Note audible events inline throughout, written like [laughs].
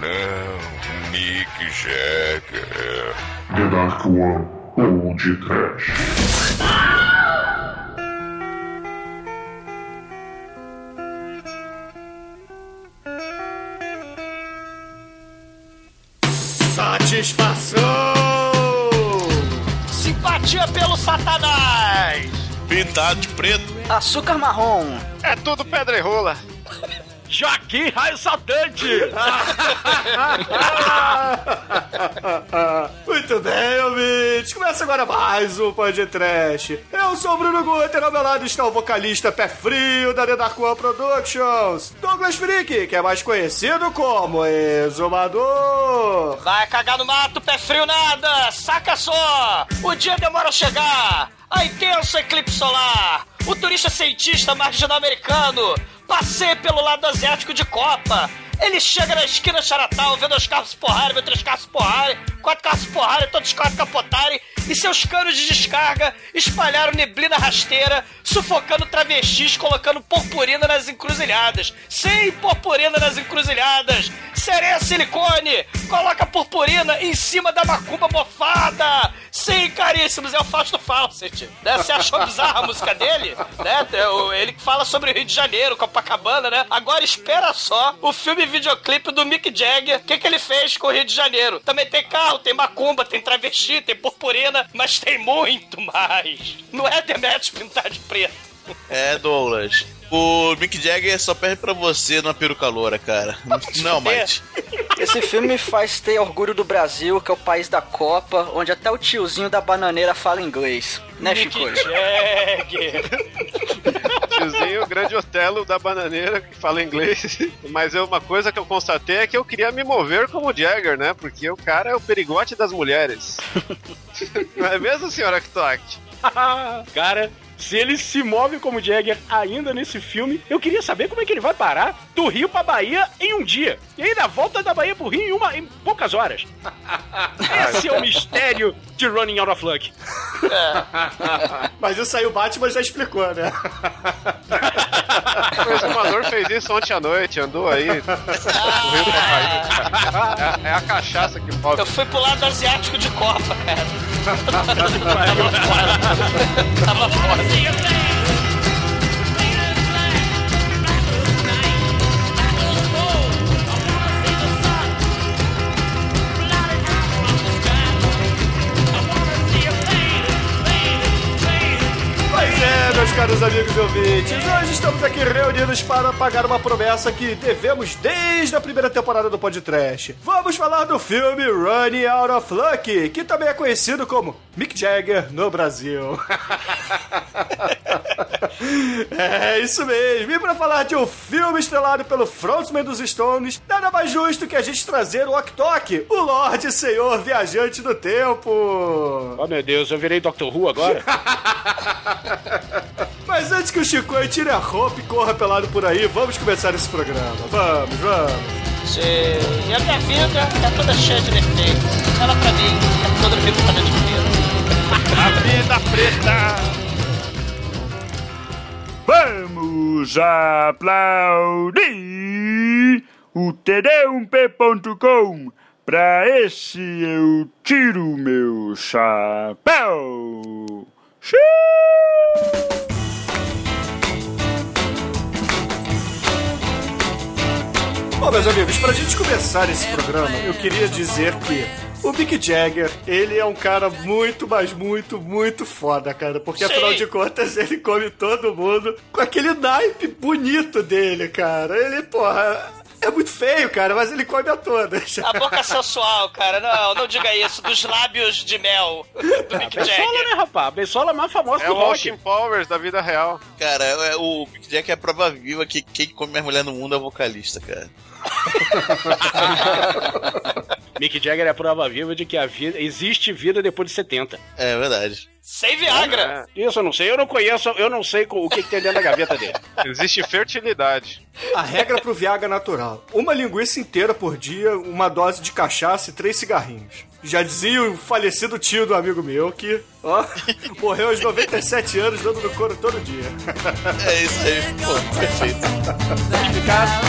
não, Mick Jagger. The Dark One ou de Trash. Satisfação! Simpatia pelo Satanás! Pintado de preto. Açúcar marrom. É tudo pedra e rola. Joaquim Raio Saltante! [laughs] Muito bem, ouvintes. Começa agora mais um podcast. Eu sou o Bruno Guter, ao meu lado está o vocalista pé frio da The Dark One Productions, Douglas Freak, que é mais conhecido como Exumador. Vai cagar no mato, pé frio nada! Saca só! O dia demora a chegar! A intenso eclipse solar! O turista cientista marginal americano passeia pelo lado asiático de Copa! Ele chega na esquina Charatal, vendo os carros porrarem, vendo três carros porrarem, quatro carros porrarem, todos os quatro capotarem, e seus canos de descarga espalharam neblina rasteira, sufocando travestis, colocando purpurina nas encruzilhadas. Sim, purpurina nas encruzilhadas! Sereia silicone! Coloca purpurina em cima da macumba mofada! Sim, caríssimos, é o Fausto Fawcett. Né? Você achou bizarra a música dele? Né? Ele fala sobre o Rio de Janeiro, Copacabana, né? Agora espera só o filme videoclipe do Mick Jagger. O que, que ele fez com o Rio de Janeiro? Também tem carro, tem macumba, tem travesti, tem purpurina, mas tem muito mais. Não é Demetrius pintar de preto. É, Douglas. O Mick Jagger só perde pra você numa peruca loura, cara. Não, Mike. Esse filme me faz ter orgulho do Brasil, que é o país da Copa, onde até o tiozinho da bananeira fala inglês. Né, Mick Chico? Jagger. Tiozinho, o grande Otelo da bananeira que fala inglês. Mas eu, uma coisa que eu constatei é que eu queria me mover como Jagger, né? Porque o cara é o perigote das mulheres. [laughs] Não é mesmo, senhora Ktoak? [laughs] Cara, se ele se move como Jagger ainda nesse filme, eu queria saber como é que ele vai parar do Rio pra Bahia em um dia. E ainda volta da Bahia pro Rio em, uma, em poucas horas. [laughs] Esse é o mistério de Running Out of Luck. [laughs] Mas isso aí o Batman já explicou, né? [laughs] O exumador fez isso ontem à noite, andou aí. o Rio pra Bahia. É, é a cachaça que move. Eu fui pro lado asiático de Copa, cara. Tava foda. Pois meus amigos e ouvintes, hoje estamos aqui reunidos para pagar uma promessa que devemos desde a primeira temporada do podcast. Vamos falar do filme Running Out of Luck, que também é conhecido como Mick Jagger no Brasil. [laughs] é isso mesmo, e para falar de um filme estrelado pelo frontman dos Stones, nada mais justo que a gente trazer o Ok o Lorde Senhor Viajante do Tempo. Oh meu Deus, eu virei Doctor Who agora? [laughs] Mas antes que o Chico tire a roupa e corra pelado por aí, vamos começar esse programa. Vamos, vamos. Sim. E a minha vida é toda cheia de defeitos. Ela pra mim é toda pintada de preto. A vida preta! Vamos aplaudir o td1p.com. Pra esse eu tiro meu chapéu. Xiii! Bom, meus amigos, pra gente começar esse programa, eu queria dizer que o Mick Jagger, ele é um cara muito, mas muito, muito foda, cara. Porque Sim. afinal de contas, ele come todo mundo com aquele naipe bonito dele, cara. Ele, porra, é muito feio, cara, mas ele come a todas. A boca sensual, cara. Não, não diga isso. Dos lábios de mel do Mick Bensola, Jagger. né, rapaz? A Bensola é a mais famosa É do o rock. Austin Powers da vida real. Cara, é- o Mick Jagger é a prova viva que quem come mais mulher no mundo é o vocalista, cara. [laughs] Mick Jagger é a prova viva de que a vida, existe vida depois de 70. É verdade. Sem Viagra. Isso eu não sei, eu não conheço, eu não sei o que, que tem dentro da gaveta dele. Existe fertilidade. A regra pro Viagra é natural: uma linguiça inteira por dia, uma dose de cachaça e três cigarrinhos. Já dizia o falecido tio do amigo meu que, ó, [laughs] morreu aos 97 anos dando no couro todo dia. é isso aí, pô, perfeito. Obrigado.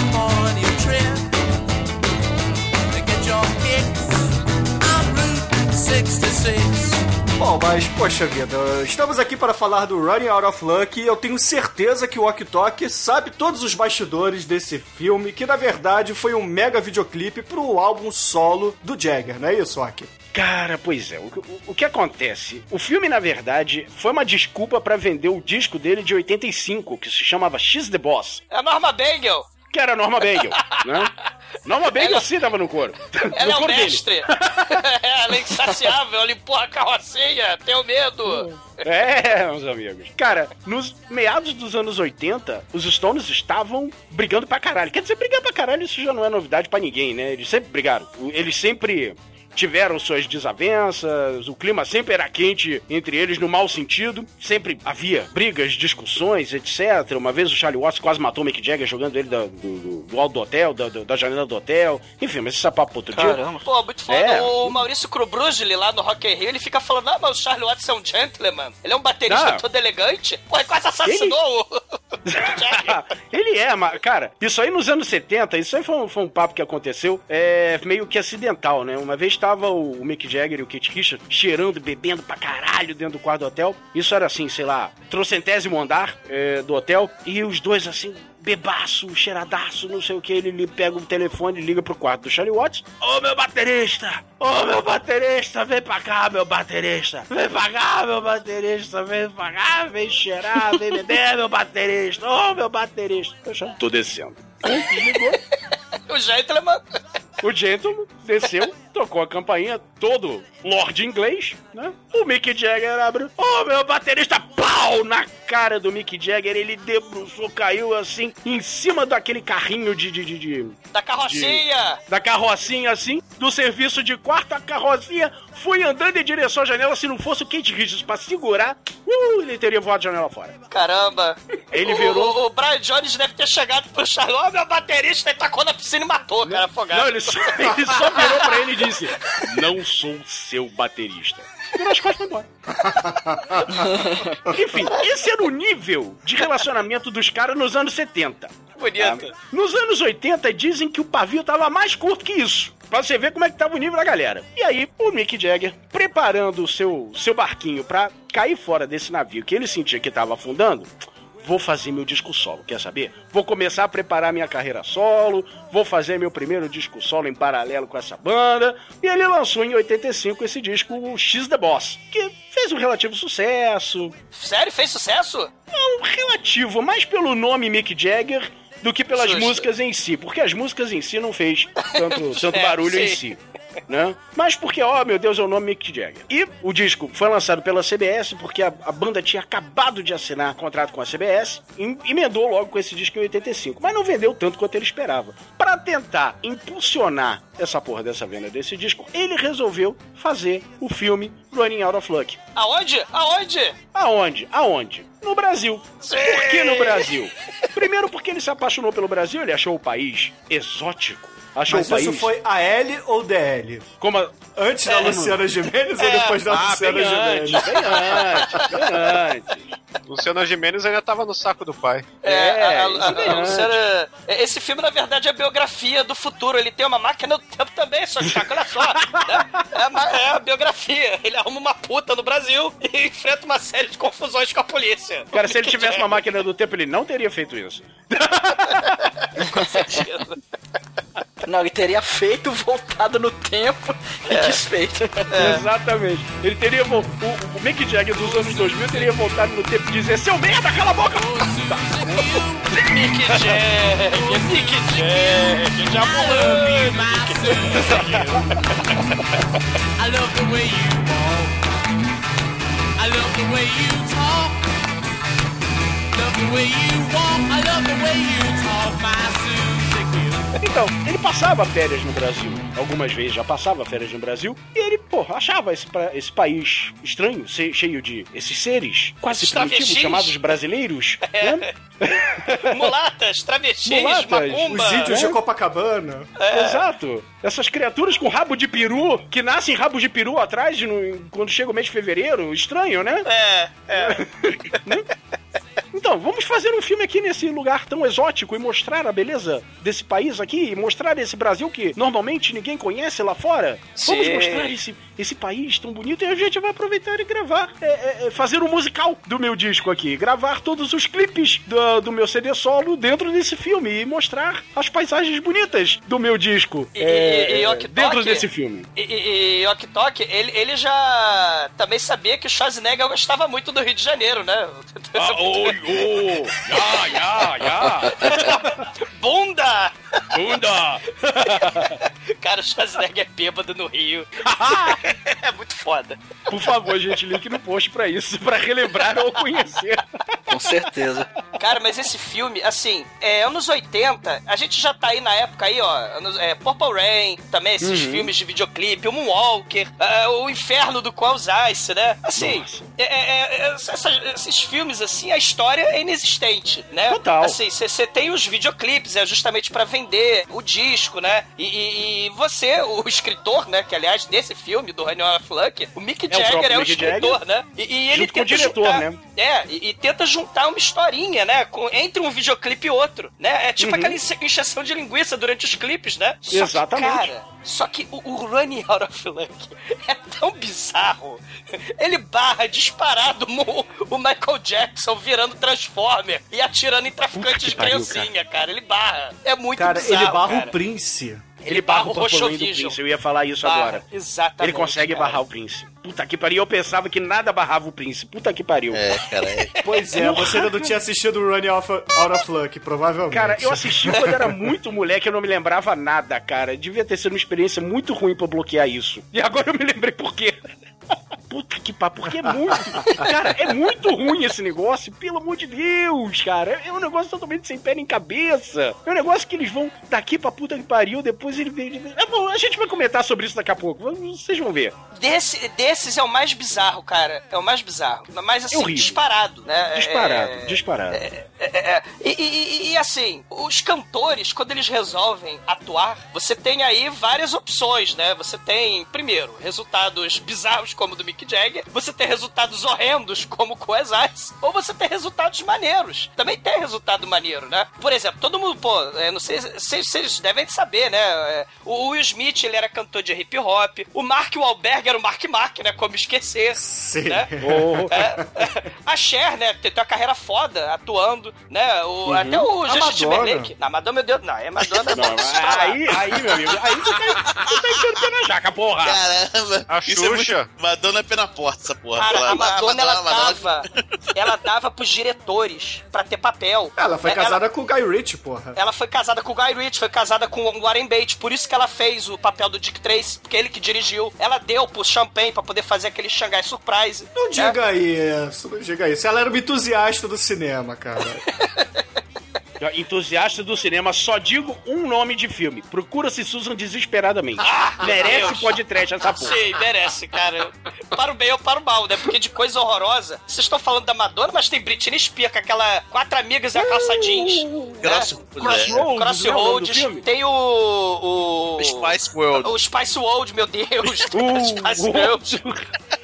Bom, mas poxa vida, estamos aqui para falar do Running Out of Luck e eu tenho certeza que o Ok Tok sabe todos os bastidores desse filme, que na verdade foi um mega videoclipe pro álbum solo do Jagger, não é isso, Ok? Cara, pois é. O, o, o, que acontece? O filme, na verdade, foi uma desculpa para vender o disco dele de 85, que se chamava X The Boss. É a Norma Bagel. Que era a Norma Bagel, [laughs] né? Norma Bagel ela, sim tava no couro. Ela no é o mestre. [laughs] ela é insaciável, ela empurra a carrocinha, tenho medo. É, meus amigos. Cara, nos meados dos anos 80, os Stones estavam brigando pra caralho. Quer dizer, brigar pra caralho, isso já não é novidade pra ninguém, né? Eles sempre brigaram. Eles sempre tiveram suas desavenças, o clima sempre era quente entre eles no mau sentido, sempre havia brigas, discussões, etc. Uma vez o Charlie Watts quase matou o Mick Jagger jogando ele do, do, do alto do hotel, da, da janela do hotel. Enfim, mas esse é papo outro Caramba. dia. Pô, muito foda. É. O Maurício Krubrugli lá no Rock in Rio, ele fica falando, ah, mas o Charlie Watts é um gentleman, ele é um baterista todo elegante. Pô, ele quase assassinou ele... o... [laughs] [laughs] ele é, mas, cara, isso aí nos anos 70, isso aí foi um, foi um papo que aconteceu, é meio que acidental, né? Uma vez tava o, Mick Jagger e o Kate Richards cheirando, bebendo pra caralho dentro do quarto do hotel. Isso era assim, sei lá, trocentésimo andar é, do hotel. E os dois assim, bebaço, cheiradaço, não sei o que. Ele, pega o telefone e liga pro quarto do Charlie Watts. Ô oh, meu baterista! Ô oh, meu baterista! Vem pra cá, meu baterista! Vem pra cá, meu baterista! Vem pra cá, vem cheirar, vem beber, meu baterista! Ô oh, meu baterista! Já tô descendo. [laughs] o gentleman. O gentleman desceu, tocou a campainha, todo Lord inglês, né? O Mick Jagger abriu. Ô, oh, meu baterista, pau! Na cara do Mick Jagger, ele debruçou, caiu assim, em cima daquele carrinho de. de, de, de da carrocinha! De, da carrocinha, assim, do serviço de quarto, a carrocinha foi andando em direção à janela. Se não fosse o Kate Richards pra segurar, uh, ele teria voado a janela fora. Caramba! Ele virou. O, o Brian Jones deve ter chegado pro Charlotte, meu baterista, ele tacou na piscina e matou, cara, afogado. Não, ele só, [laughs] ele só virou pra ele e disse: Não sou seu baterista. Virou as costas e foi embora. [laughs] Enfim, esse era o nível de relacionamento dos caras nos anos 70. Bonito. Nos anos 80 dizem que o pavio tava mais curto que isso. Pra você ver como é que tava o nível da galera. E aí, o Mick Jagger, preparando o seu, seu barquinho pra cair fora desse navio que ele sentia que tava afundando, vou fazer meu disco solo, quer saber? Vou começar a preparar minha carreira solo, vou fazer meu primeiro disco solo em paralelo com essa banda. E ele lançou em 85 esse disco, o X The Boss, que fez um relativo sucesso. Sério? Fez sucesso? Não, relativo, mais pelo nome Mick Jagger do que pelas Xuxa. músicas em si, porque as músicas em si não fez tanto, [laughs] tanto é, barulho sim. em si né? Mas porque, ó, oh, meu Deus, é o nome Mick Jagger. E o disco foi lançado pela CBS porque a, a banda tinha acabado de assinar contrato com a CBS e emendou logo com esse disco em 85, mas não vendeu tanto quanto ele esperava. Para tentar impulsionar essa porra dessa venda desse disco, ele resolveu fazer o filme Running Out of Luck. Aonde? Aonde? Aonde? Aonde? No Brasil. Sim. Por que no Brasil? Primeiro porque ele se apaixonou pelo Brasil, ele achou o país exótico Achou Mas o país? isso foi AL ou DL? Como a... Antes é, da Luciana Gimenez é. ou depois da ah, Luciana Gimenez? Bem antes, bem antes. Luciana Gimenez ainda tava no saco do pai. É, é a, a, a, Luciana... Esse filme, na verdade, é a biografia do futuro. Ele tem uma máquina do tempo também, só que olha só. é, a, é a biografia. Ele arruma uma puta no Brasil e enfrenta uma série de confusões com a polícia. Cara, se ele [laughs] tivesse uma máquina do tempo, ele não teria feito isso. [laughs] com certeza. Não, ele teria feito, voltado no tempo e é. desfeito. É. Exatamente. Ele teria. O, o Mick Jagger dos anos 2000 teria voltado no tempo e dizer: Seu merda, cala a boca! Mick Jagger, Mick Jagger, já pulando. I love the way you walk. I love the way you talk. Love the way you walk. I love the way you talk, my então, ele passava férias no Brasil. Algumas vezes já passava férias no Brasil. E ele, pô, achava esse, esse país estranho, cheio de esses seres quase primitivos chamados brasileiros. É. Né? [laughs] Mulatas, travestis, Mulatas, macumba. Os índios é. de Copacabana. É. Exato. Essas criaturas com rabo de peru, que nascem rabo de peru atrás no, quando chega o mês de fevereiro. Estranho, né? É, é. [laughs] né? Então, vamos fazer um filme aqui nesse lugar tão exótico e mostrar a beleza desse país aqui, e mostrar esse Brasil que normalmente ninguém conhece lá fora. Vamos Sim. mostrar esse, esse país tão bonito e a gente vai aproveitar e gravar, é, é, é, fazer um musical do meu disco aqui, gravar todos os clipes do, do meu CD solo dentro desse filme e mostrar as paisagens bonitas do meu disco E- é, e- e é, dentro desse filme. E, e, e Ok Tok, ele, ele já também sabia que o Schwarzenegger gostava muito do Rio de Janeiro, né? Ah, [laughs] oi, oh, ya, ya, ya. Bunda! Bunda! [laughs] Cara, o Schwarzenegger é bêbado no Rio. [laughs] [laughs] é muito foda. Por favor, gente, link no post pra isso, pra relembrar ou conhecer. Com certeza. Cara, mas esse filme, assim, é anos 80, a gente já tá aí na época aí, ó, anos, é, Purple Rain, também esses Uhum. filmes de videoclipe, o Moonwalker, é, o Inferno do Qualls Ice, né? Assim, Nossa. é- é- é- essa- esses filmes, assim, a história é inexistente, né? Total. Assim, você tem os videoclipes, é justamente pra vender o disco, né? E, e- e você, o escritor, né, que aliás, desse filme, do Fluck, o Mick É o Jagger próprio é o Mick escritor, né? E, e ele o tenta diretor, juntar- né? é, e, e tenta juntar uma historinha, né? com- entre um videoclipe e outro, né? É tipo aquela enche- encheção de linguiça durante os clipes, né? Só Uhum. Exatamente. Que, cara, só que o, o Running Out of Luck [laughs] é tão bizarro. Ele barra disparado o, o Michael Jackson virando Transformer e atirando em traficantes de criancinha, cara. Ele barra. É muito Cara, bizarro, ele barra cara. o Prince. Ele barra o Rochovision. Prince, eu ia falar isso Barra, agora. Exatamente. Ele consegue cara. barrar o Prince. Puta que pariu, eu pensava que nada barrava o Prince. Puta que pariu. É, cara, é. [laughs] Pois é, você ainda não tinha assistido o Running Off, Out of Luck, provavelmente. Cara, eu assisti quando era muito moleque, eu não me lembrava nada, cara. Devia ter sido uma experiência muito ruim pra bloquear isso. E agora eu me lembrei por quê. Puta que pariu, porque é muito. Cara, é muito ruim esse negócio, pelo amor de Deus, cara. É um negócio totalmente sem pé nem cabeça. É um negócio que eles vão daqui pra puta que pariu, depois ele vem. É bom, a gente vai comentar sobre isso daqui a pouco. Vocês vão ver. Desse, desses é o mais bizarro, cara. É o mais bizarro. Mas assim, horrível. disparado, né? Disparado, É- disparado. É, é, é. E- e- e, assim, os cantores, quando eles resolvem atuar, você tem aí várias opções, né? Você tem, primeiro, resultados bizarros como o do Mick Jagger, você tem resultados horrendos como o Coes Ice, ou você tem resultados maneiros. Também tem resultado maneiro, né? Por exemplo, todo mundo, pô, é, não sei se vocês devem saber, né? É, O Will Smith, ele era cantor de hip hop, o Mark Wahlberg era o Mark Mark, né? Como esquecer. Sim. Né? Oh. É, a Cher, né, tem tem uma carreira foda atuando, né? O, Até o A Justin. Timberlake. Na Madonna, meu Deus, não, é Madonna. Não, aí, aí, meu amigo, aí você tá, você tá enfiando o pé na jaca, porra. Caramba. A é muito- Xuxa. Madonna é pé na porta, essa porra. Cara, Ela- a Madonna, ela Madonna- dava. Ela dava pros diretores pra ter papel. Ela foi É, casada com o Guy Ritchie, porra. Ela foi casada com o Guy Ritchie, foi casada com o Warren Beatty, por isso que ela fez o papel do Dick Tracy, porque ele que dirigiu. Ela deu pro Champagne pra poder fazer aquele Shanghai Surprise. Não né? diga isso, não diga isso. Ela era uma entusiasta do cinema, cara. [laughs] Entusiasta do cinema, só digo um nome de filme. Procura-se Susan desesperadamente. Ah, Merece trash essa porra. Sei, merece, cara. Para o bem ou para o mal, né? Porque de coisa horrorosa. Vocês estão falando da Madonna, mas tem Britney Spears com aquela quatro amigas e a calça jeans. Né? Cross, é. Crossroads, Crossroads. é? Tem o. O. Spice World. O Spice World, meu Deus. [laughs] Uh, Spice uh, World.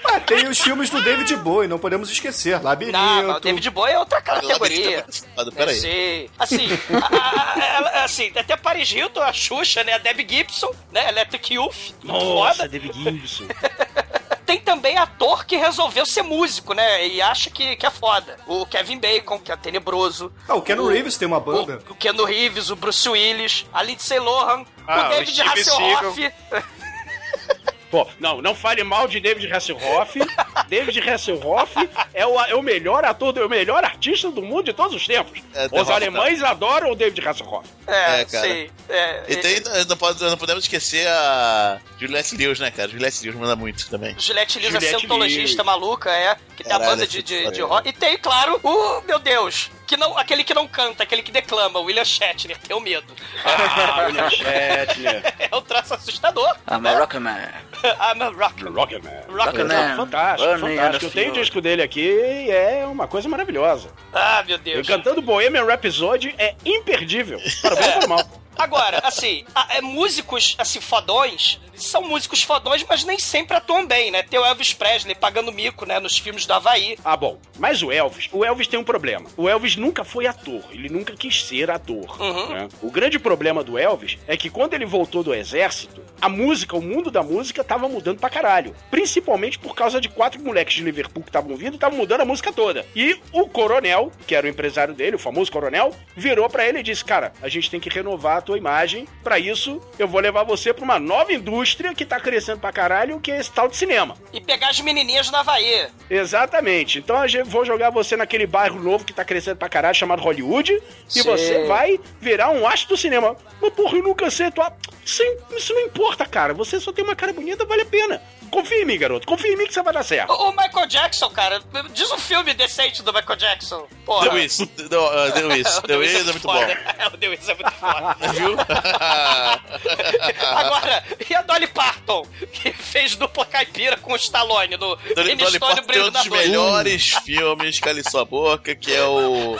Ah, tem os filmes do David Bowie, não podemos esquecer. Labirinto. Não, o David Bowie é outra categoria. Eu Peraí. Assim, a- a- a- ela- assim, até Paris Hilton, a Xuxa, né? A Debbie Gibson, né? Electric Youth. Nossa, foda. David Gibson. [laughs] Tem também ator que resolveu ser músico, né? E acha que, que é foda. O Kevin Bacon, que é tenebroso. Ah, o Ken Reeves tem uma banda. O, o Keanu Reeves, o Bruce Willis, a Lindsay Lohan, Ah, o David o Hasselhoff. [laughs] Pô, não, não fale mal de David Hasselhoff. [laughs] David Hasselhoff é o, é o melhor ator, é o melhor artista do mundo de todos os tempos. É, Os alemães adoram o David Hasselhoff. É, É, cara. sei. É, E tem, não, não podemos esquecer a Juliette Lewis, né, cara? Juliette Lewis manda muito também. Juliette Lewis, a Juliette cientologista Lewis. maluca, é. Que tem a banda de, de, de rock. E tem, claro, o, meu Deus, que não, aquele que não canta, aquele que declama, o William Shatner. Tenho medo. Ah, William Shatner. [laughs] É um traço assustador. I'm a rocker man. [laughs] I'm a rock. Rocketman. Rocketman. Fantástico. Running fantástico. Eu tenho o disco dele aqui e é uma coisa maravilhosa. Ah, meu Deus. E cantando Bohemian Rhapsody é imperdível. Para bem ou para mal. Agora, assim, a- é, músicos, assim, fodões, são músicos fodões, mas nem sempre atuam bem, né? Tem o Elvis Presley pagando mico, né, nos filmes do Havaí. Ah, bom. Mas o Elvis, o Elvis tem um problema. O Elvis nunca foi ator. Ele nunca quis ser ator. Uhum. né? O grande problema do Elvis é que quando ele voltou do exército, a música, o mundo da música tava mudando pra caralho. Principalmente por causa de quatro moleques de Liverpool que estavam vindo, estavam mudando a música toda. E o coronel, que era o empresário dele, o famoso coronel, virou pra ele e disse: Cara, a gente tem que renovar tua imagem. Pra isso, eu vou levar você pra uma nova indústria que tá crescendo pra caralho, que é esse tal de cinema. E pegar as menininhas do Havaí. Exatamente. Então eu vou jogar você naquele bairro novo que tá crescendo pra caralho, chamado Hollywood, e Sim. você vai virar um astro do cinema. Mas porra, eu nunca sei atuar. Sim, isso não importa, cara. Você só tem uma cara bonita, vale a pena. Confia em mim, garoto. Confia em mim que você vai dar certo. O, o Michael Jackson, cara, diz um filme decente do Michael Jackson. Porra. The Wiz. Não, uh, The [laughs] Wiz. The Wiz é muito bom. foda. [laughs] É, o The Wiz é muito foda. Viu? [laughs] Agora, e a Dolly Parton, que fez dupla caipira com o Stallone no Dolly, Dolly Parton tem Brilho um da dos melhores filmes, Cale Sua Boca, que é o...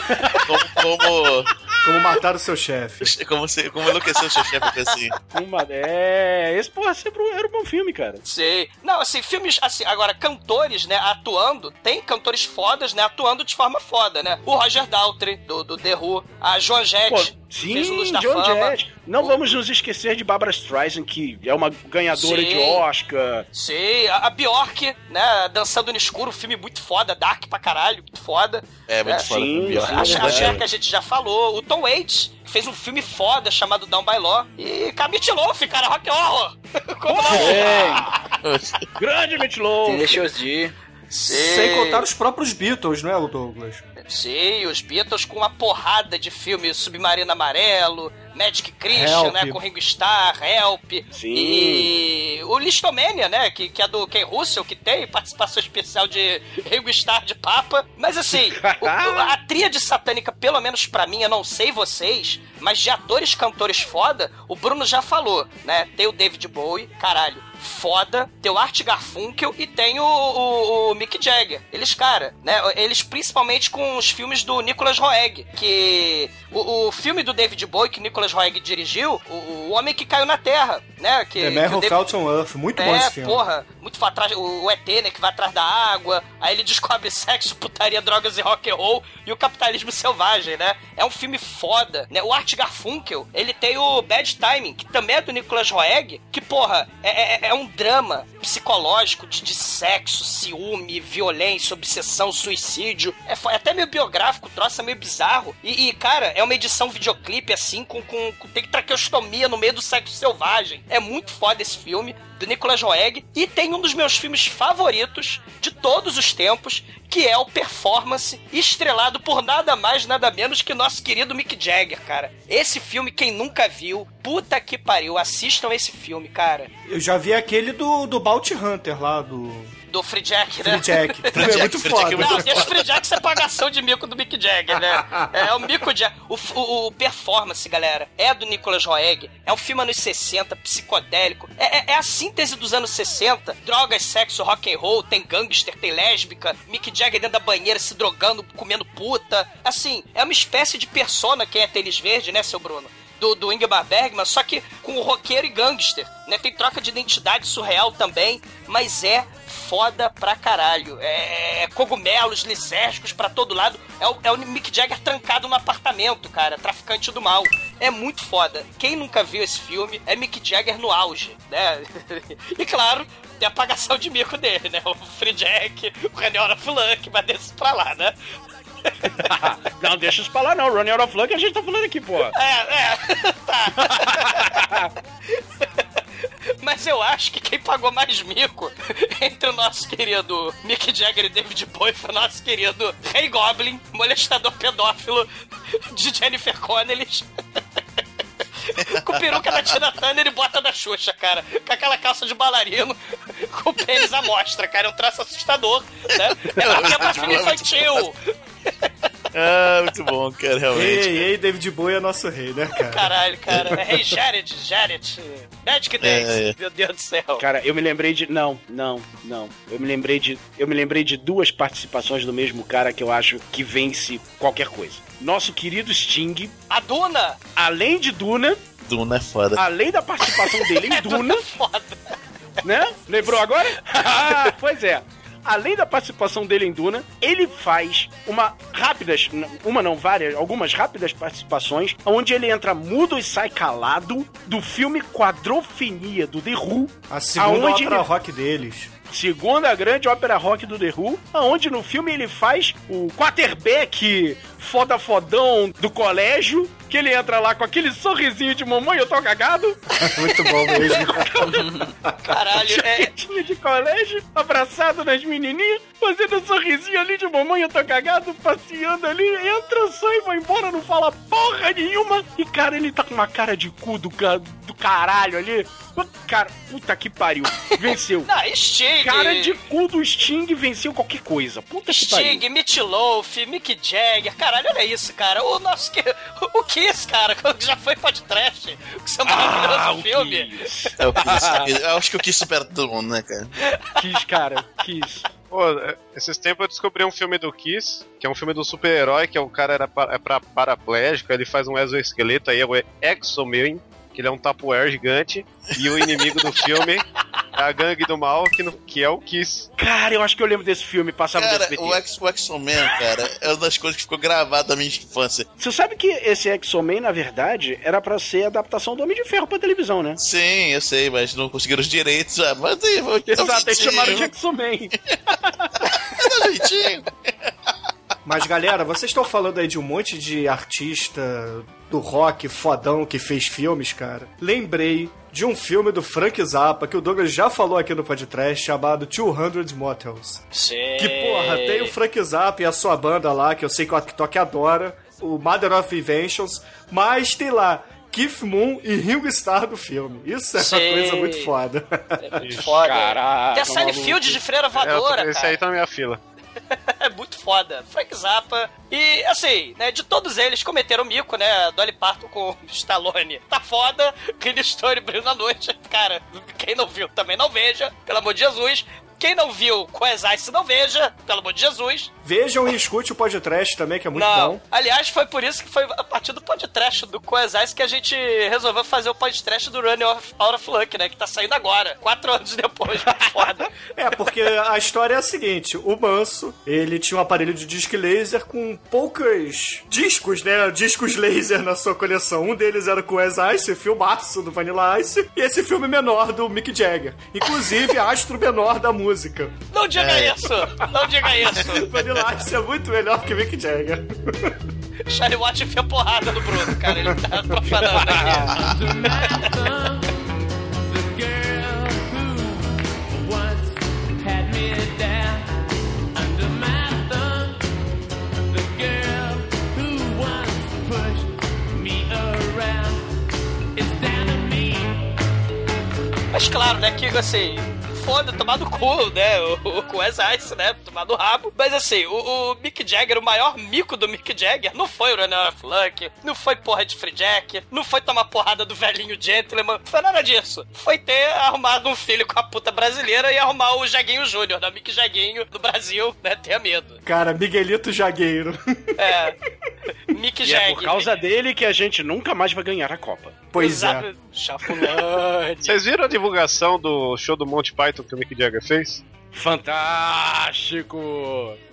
Como... Como, Como matar o seu chefe. [laughs] como, você, como enlouqueceu o seu chefe assim. Uma... É. Esse, porra, sempre era um bom filme, cara. Sei. Não, assim, filmes, assim, agora, cantores, né, atuando, tem cantores fodas, né, atuando de forma foda, né? O Roger Daltrey, do, do The Who, a Joan Jett, Pô, fez o sim, Luz da John Fama. Jett. Não O- vamos nos esquecer de Barbara Streisand, que é uma ganhadora Sim. de Oscar. Sim, a, a Bjork, né, Dançando no Escuro, filme muito foda, dark pra caralho, muito foda. É, muito É, foda. sim, sim, A, a. Cher que a gente já falou, o Tom Waits fez um filme foda chamado Down by Law. E Camille Loaf, cara, rock horror. [laughs] Como não? [laughs] Grande Meat Loaf. Tenacious D. Sem contar os próprios Beatles, não é, o Douglas? Sim, os Beatles com uma porrada de filmes Submarino Amarelo, Magic Christian, Help. né, com Ringo Starr, Help. Sim. E o Listomania, né, que, que é do Ken Russell, que tem participação especial de Ringo Starr de Papa. Mas assim, o- a [laughs] tríade satânica, pelo menos pra mim, eu não sei vocês, mas de atores cantores foda, o Bruno já falou, né? Tem o David Bowie, caralho, foda, tem o Art Garfunkel e tem o, o- o Mick Jagger. Eles, cara, né? Eles principalmente com os filmes do Nicholas Roeg, que o, o filme do David Bowie que Nicholas Roeg dirigiu, o, o Homem que Caiu na Terra, né? Que, The Man Who David- to Earth. Muito bom é, esse filme. porra, muito atrás, o, ET, né, que vai atrás da água, aí ele [laughs] descobre sexo, putaria, drogas e rock and roll e o capitalismo selvagem, né? É um filme foda, né? O Art Garfunkel, ele tem o Bad Timing, que também é do Nicholas Roeg, que, porra, é, é- é um drama psicológico de, de sexo, ciúme, violência, obsessão, suicídio. É, é até meio biográfico, o troço é meio bizarro. E, e, cara, é uma edição videoclipe, assim, com, com, com tem traqueostomia no meio do sexo selvagem. É muito foda esse filme, do Nicolas Roeg. E tem um dos meus filmes favoritos de todos os tempos, que é o Performance, estrelado por nada mais, nada menos que nosso querido Mick Jagger, cara. Esse filme, quem nunca viu, puta que pariu, assistam esse filme, cara. Eu já vi aquele do, do Bounty Hunter lá, do Do Free Jack, né? Free Jack. que também é muito Free Jack foda. é muito Não, deixa o Free Jack ser pagação de mico do Mick Jagger, né? É o Mico Jagger. O, o, o Performance, galera, é do Nicolas Roeg. É um filme anos 60, psicodélico. É, é- é a síntese dos anos 60. Drogas, sexo, rock and roll, tem gangster, tem lésbica, Mick Jagger dentro da banheira se drogando, comendo puta. Assim, é uma espécie de persona quem é tênis verde, né, seu Bruno? Do, do Ingmar Bergman, só que com roqueiro e gangster, né? Tem troca de identidade surreal também, mas é foda pra caralho. É cogumelos lisérgicos pra todo lado. É o, é o Mick Jagger trancado no apartamento, cara, traficante do mal. É muito foda. Quem nunca viu esse filme é Mick Jagger no auge, né? [laughs] e claro, tem a apagação de mico dele, né? O Free Jack, o René of Luck, vai desse pra lá, né? [laughs] não, deixa isso pra lá não. Running Out of Luck a gente tá falando aqui, pô. É, é, [laughs] tá. [laughs] Mas eu acho que quem pagou mais mico entre o nosso querido Mick Jagger e David Bowie foi o nosso querido Rei Goblin, molestador pedófilo de Jennifer Connelly. com peruca da Tina Turner e bota da Xuxa, cara. Com aquela calça de bailarino, com o pênis à mostra, cara. É um traço assustador, né? É, é pra filme infantil. [laughs] Ah, muito bom, cara, realmente. Ei, ei, David Bowie é nosso rei, né, cara? Caralho, cara. [laughs] É Rei Jared, Jared. Magic Days. É, é. Meu Deus do céu. Cara, eu me lembrei de. Não, não, não. Eu me lembrei de. Eu me lembrei de duas participações do mesmo cara que eu acho que vence qualquer coisa. Nosso querido Sting, A Duna. além de Duna, Duna é foda. além da participação dele em [laughs] Duna, É foda. né? Lembrou agora? Ah, pois é. Além da participação dele em Duna, ele faz uma rápidas, uma não, várias, algumas rápidas participações, onde ele entra mudo e sai calado do filme Quadrofinia do The Who, A segunda aonde ópera ele- rock deles. Segunda grande ópera rock do The Who, aonde no filme ele faz o quarterback foda fodão do colégio, que ele entra lá com aquele sorrisinho de mamãe, eu tô cagado, [laughs] Muito bom mesmo. Caralho, [laughs] é. de colégio, abraçado nas menininhas, fazendo um sorrisinho ali de mamãe, eu tô cagado, passeando ali, entra, sai, vai embora, não fala porra nenhuma. E, cara, ele tá com uma cara de cu do, ca- do caralho ali. Cara, puta que pariu, venceu. [laughs] Não, Sting. Cara de cu do Sting venceu qualquer coisa. Puta que pariu. Sting, Meat Loaf, Mick Jagger, caralho, olha isso, cara. O nosso que. O Kiss, cara, [laughs] quando já foi podcast. Que isso é um maravilhoso Ah, o filme. Kiss. É o Kiss. Eu acho que o Kiss supera todo mundo, né, cara? Kiss, cara, Kiss. Pô, é, esses tempos eu descobri um filme do Kiss, que é um filme do super-herói, que é o cara era pa- é pra paraplégico, ele faz um exoesqueleto, aí é o Exoman, que ele é um tapoer gigante, e o inimigo do filme é a gangue do mal, que, no- que é o Kiss. Cara, eu acho que eu lembro desse filme, passava no Cara, SBT. o X- o X-Men, cara, é uma das coisas que ficou gravada da minha infância. Você sabe que esse X-Men, na verdade, era pra ser a adaptação do Homem de Ferro pra televisão, né? Sim, eu sei, mas não conseguiram os direitos. Ah, mas aí, vou Exato, eles chamaram de de X-Men. Dá jeitinho. [laughs] Mas galera, vocês estão falando aí de um monte de artista do rock fodão que fez filmes, cara. Lembrei de um filme do Frank Zappa que o Douglas já falou aqui no podcast chamado 200 Motels. Sim. Que porra, tem o Frank Zappa e a sua banda lá, que eu sei que o TikTok adora, o Mother of Inventions, mas tem lá Keith Moon e Ringo Starr do filme. Isso é Sim. uma coisa muito foda. É muito foda. Caraca, Tem a Seinfeld de freira voadora, É, esse aí tá na minha fila. Muito foda. Frank Zappa. E, assim, né, de todos eles cometeram mico, né? Dolly Parton com [laughs] Stallone. Tá foda. Clint Eastwood brilho na noite. Cara, quem não viu também não veja, pelo amor de Jesus. Quem não viu com as Ice não veja, pelo amor de Jesus. Vejam e escute o podcast também, que é muito não. bom. Aliás, foi por isso que foi a partir do podcast do Coesais que a gente resolveu fazer o podcast do Running Off- Out of Luck, né? Que tá saindo agora, quatro anos depois. Foda. [laughs] É, porque a história é a seguinte: o Manso, ele tinha um aparelho de disco laser com poucos discos, né? Discos laser na sua coleção. Um deles era com As Ice, filmaço do Vanilla Ice, e esse filme menor do Mick Jagger. Inclusive, astro menor da música. Não diga É. isso! Não diga isso! [laughs] Vanilla Ice é muito melhor que Mick Jagger. Charlie Watt enfia porrada no Bruno, cara. Ele tá profanando aqui. Mas claro, né, que assim, foda, tomar no cu, né? O, o com as Ice, né? Tomar no rabo. Mas assim, o, o Mick Jagger, o maior mico do Mick Jagger, não foi o Runner of Luck, não foi porra de Free Jack, não foi tomar porrada do velhinho Gentleman, não foi nada disso. Foi ter arrumado um filho com a puta brasileira e arrumar o Jaguinho Júnior, né? Mick Jaguinho do Brasil, né? Tenha medo. Cara, Miguelito Jagueiro. É. [laughs] Mick E Jagger. é por causa dele que a gente nunca mais vai ganhar a Copa. Pois é. Exato. Chapulante. Vocês viram a divulgação do show do Monty Python que o Mick Jagger fez? Fantástico!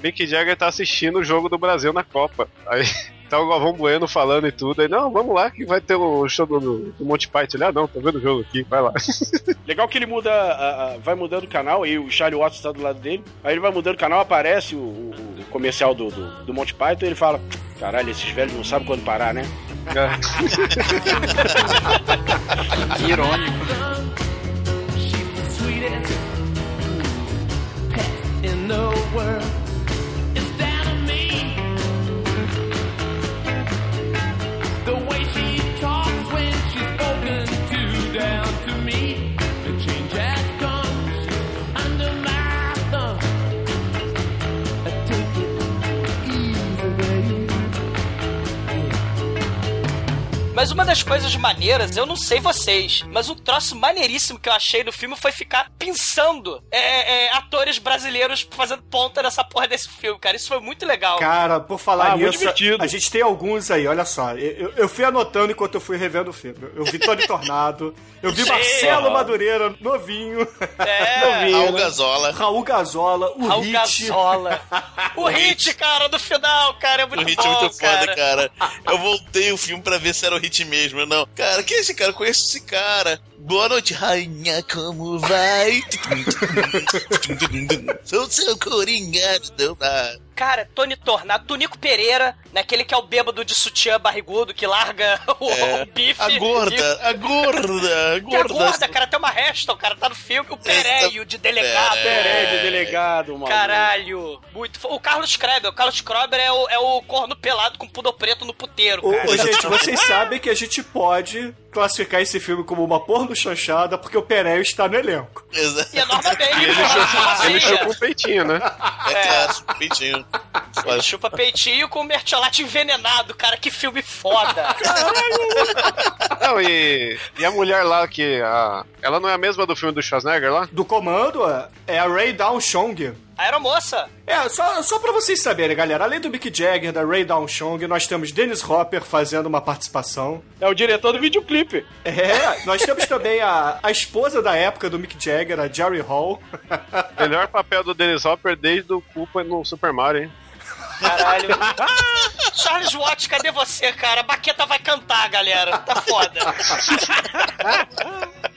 Mick Jagger tá assistindo o jogo do Brasil na Copa. Aí [laughs] tá o Galvão Bueno falando e tudo. Aí, não, vamos lá que vai ter o show do, do Monty Python. Ele, ah, não, tô vendo o jogo aqui, vai lá. [laughs] Legal que ele muda, a- a- vai mudando o canal, e o Charlie Watts tá do lado dele. Aí ele vai mudando o canal, aparece o, o- o comercial do, do, do Monty Python e ele fala: Caralho, esses velhos não sabem quando parar, né? [laughs] Que irônico. biggest hmm. in the world. Down to me. The way she talks when she's spoken to, down to me. Mas uma das coisas maneiras, eu não sei vocês, mas um troço maneiríssimo que eu achei no filme foi ficar pensando é, é, atores brasileiros fazendo ponta nessa porra desse filme, cara. Isso foi muito legal. Cara, por falar Ah, nisso, a gente tem alguns aí, olha só. Eu, eu fui anotando enquanto eu fui revendo o filme. Eu vi Tony Tornado, eu vi Sim. Marcelo Madureira, novinho, É, Raul Gazola. Raul Gazola, o Raul Hit. Gazola. O [laughs] hit, cara, do final, cara, é muito O hit bom, é muito cara. foda, cara. Eu voltei o filme pra ver se era o hit mesmo. Não. Cara, quem é esse cara? Eu conheço esse cara. Boa noite, rainha, como vai? [laughs] Sou seu coringa do mar. Cara, Tony Tornado, Tonico Pereira, né, aquele que é o bêbado de sutiã barrigudo que larga [laughs] o, É, o bife. a gorda, e- a gorda, a Que a gorda. gorda, cara, tem uma resta, o cara tá no filme. O Pereio de delegado. Peraí, de delegado, mano. Caralho, muito O Carlos Kreber, o Carlos Kreber é o, é o corno pelado com pudor preto no puteiro, ô, gente, vocês sabem que a gente pode classificar esse filme como uma porno chanchada porque o Pereio está no elenco. Exato. E é Norma Bailey, Ele porra, chupa, ele chupa o peitinho, né? É claro, peitinho. Ele chupa peitinho com mertiolate envenenado, cara, que filme foda. [laughs] Não, e, e a mulher lá que. A, ela não é a mesma do filme do Schwarzenegger lá? Do comando é a Ray Down Chong. A aeromoça. É, só, só pra vocês saberem, galera, além do Mick Jagger, da Ray Down Chong, nós temos Dennis Hopper fazendo uma participação. É o diretor do videoclipe. É, nós temos também a, a esposa da época do Mick Jagger, a Jerry Hall. Melhor papel do Dennis Hopper desde o Culpa no Super Mario, hein? Caralho. [laughs] Charles Watts, cadê você, cara? A baqueta vai cantar, galera. Tá foda. [laughs]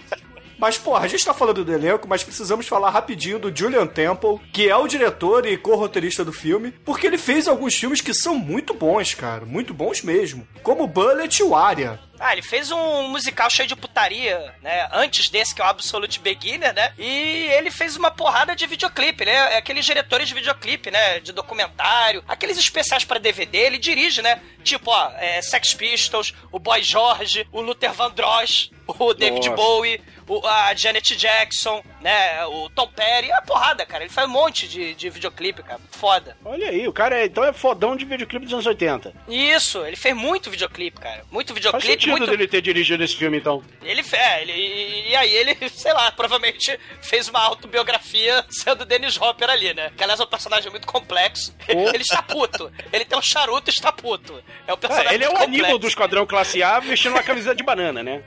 Mas, porra, a gente tá falando do elenco, mas precisamos falar rapidinho do Julian Temple, que é o diretor e co-roteirista do filme, porque ele fez alguns filmes que são muito bons, cara, muito bons mesmo. Como Bullet e o Aria. Ah, ele fez um musical cheio de putaria, né? Antes desse, que é o Absolute Beginner, né? E ele fez uma porrada de videoclipe, né? É aqueles diretores de videoclipe, né? De documentário, aqueles especiais pra DVD, ele dirige, né? Tipo, ó, é, Sex Pistols, o Boy George, o Luther Vandross, o David Nossa. Bowie, o- a Janet Jackson, né? O Tom Perry, é porrada, cara. Ele faz um monte de, de videoclipe, cara. Foda. Olha aí, o cara é, então é fodão de videoclipe dos anos 80. Isso, ele fez muito videoclipe, cara. Muito Faz videoclipe, sentido muito. dele ter dirigido esse filme, então. Ele fe- é, ele, e, e aí ele, [laughs] sei lá, provavelmente fez uma autobiografia [laughs] sendo Dennis Hopper ali, né? Que aliás é um personagem muito complexo. [laughs] Ele está puto. Ele tem um charuto e está puto. É um personagem É, ele é o Aníbal do complexo. Esquadrão Classe A vestindo uma camiseta de banana, né?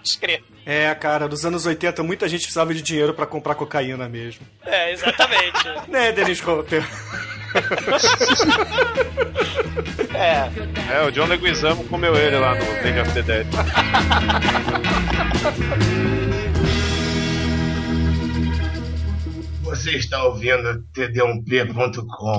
Pode crer. É, cara, nos anos 80 muita gente precisava de dinheiro pra comprar cocaína mesmo. É, exatamente. [laughs] Né, Dennis Hopper? [laughs] é. É, o John Leguizamo comeu ele lá no Day of the Dead. Você está ouvindo td1p.com.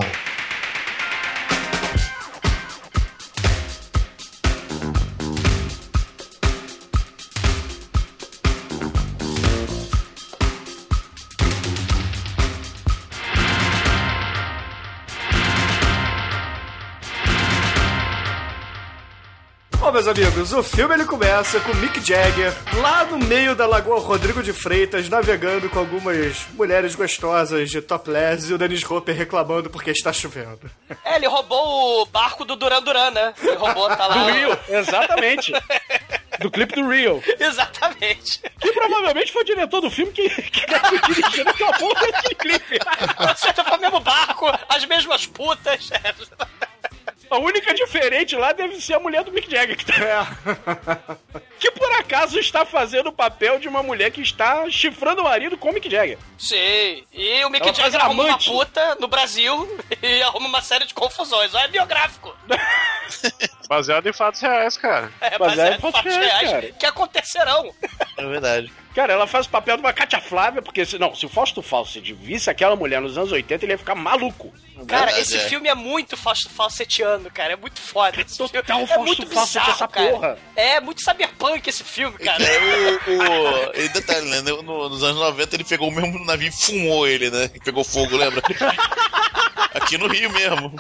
meus amigos, o filme ele começa com Mick Jagger lá no meio da Lagoa Rodrigo de Freitas, navegando com algumas mulheres gostosas de topless e o Dennis Hopper reclamando porque está chovendo. É, ele roubou o barco do Duran Duran, né? Ele roubou, tá lá. Do Rio, exatamente. Do clipe do Rio. Exatamente. Que provavelmente foi o diretor do filme que, que dirigido aquela porra daquele clipe. Você tá o mesmo barco, as mesmas putas. A única diferente lá deve ser a mulher do Mick Jagger, que, tá- [laughs] que por acaso está fazendo o papel de uma mulher que está chifrando o marido com o Mick Jagger. Sim. E o Mick Ela Jagger arruma uma amante. puta no Brasil [laughs] e arruma uma série de confusões. Olha, é biográfico. [laughs] Baseado em fatos reais, cara. É, baseado é em fatos fatos reais, reais cara. que acontecerão. É verdade. Cara, ela faz o papel de uma Cátia Flávia, porque se, não, se o Fausto Fawcett visse aquela mulher nos anos 80, ele ia ficar maluco. Cara, Verdade, esse é. filme é muito falso- falsetiano, cara. É muito foda. Esse Total filme. É Fausto muito Fawcett bizarro, essa cara. porra. É muito cyberpunk esse filme, cara. É, o, o, e detalhe, né? no- nos anos 90 ele pegou o mesmo navio e fumou ele, né? Pegou fogo, lembra? [laughs] Aqui no Rio mesmo.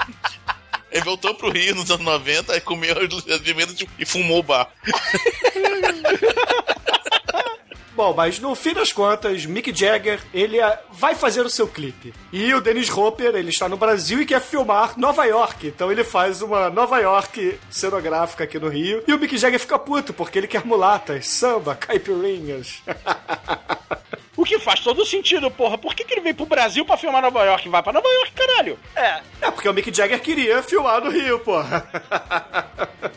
Ele voltou pro Rio nos anos 90, aí comeu [laughs] as pimentas e fumou o bar. [laughs] Bom, mas no fim das contas, Mick Jagger, ele é, vai fazer o seu clipe. E o Dennis Hopper, ele está no Brasil e quer filmar Nova York. Então ele faz uma Nova York cenográfica aqui no Rio. E o Mick Jagger fica puto, porque ele quer mulatas, samba, caipirinhas. [laughs] O que faz todo sentido, porra. Por que, que ele veio pro Brasil pra filmar Nova York? Vai pra Nova York, caralho. É. É porque o Mick Jagger queria filmar no Rio, porra. [laughs]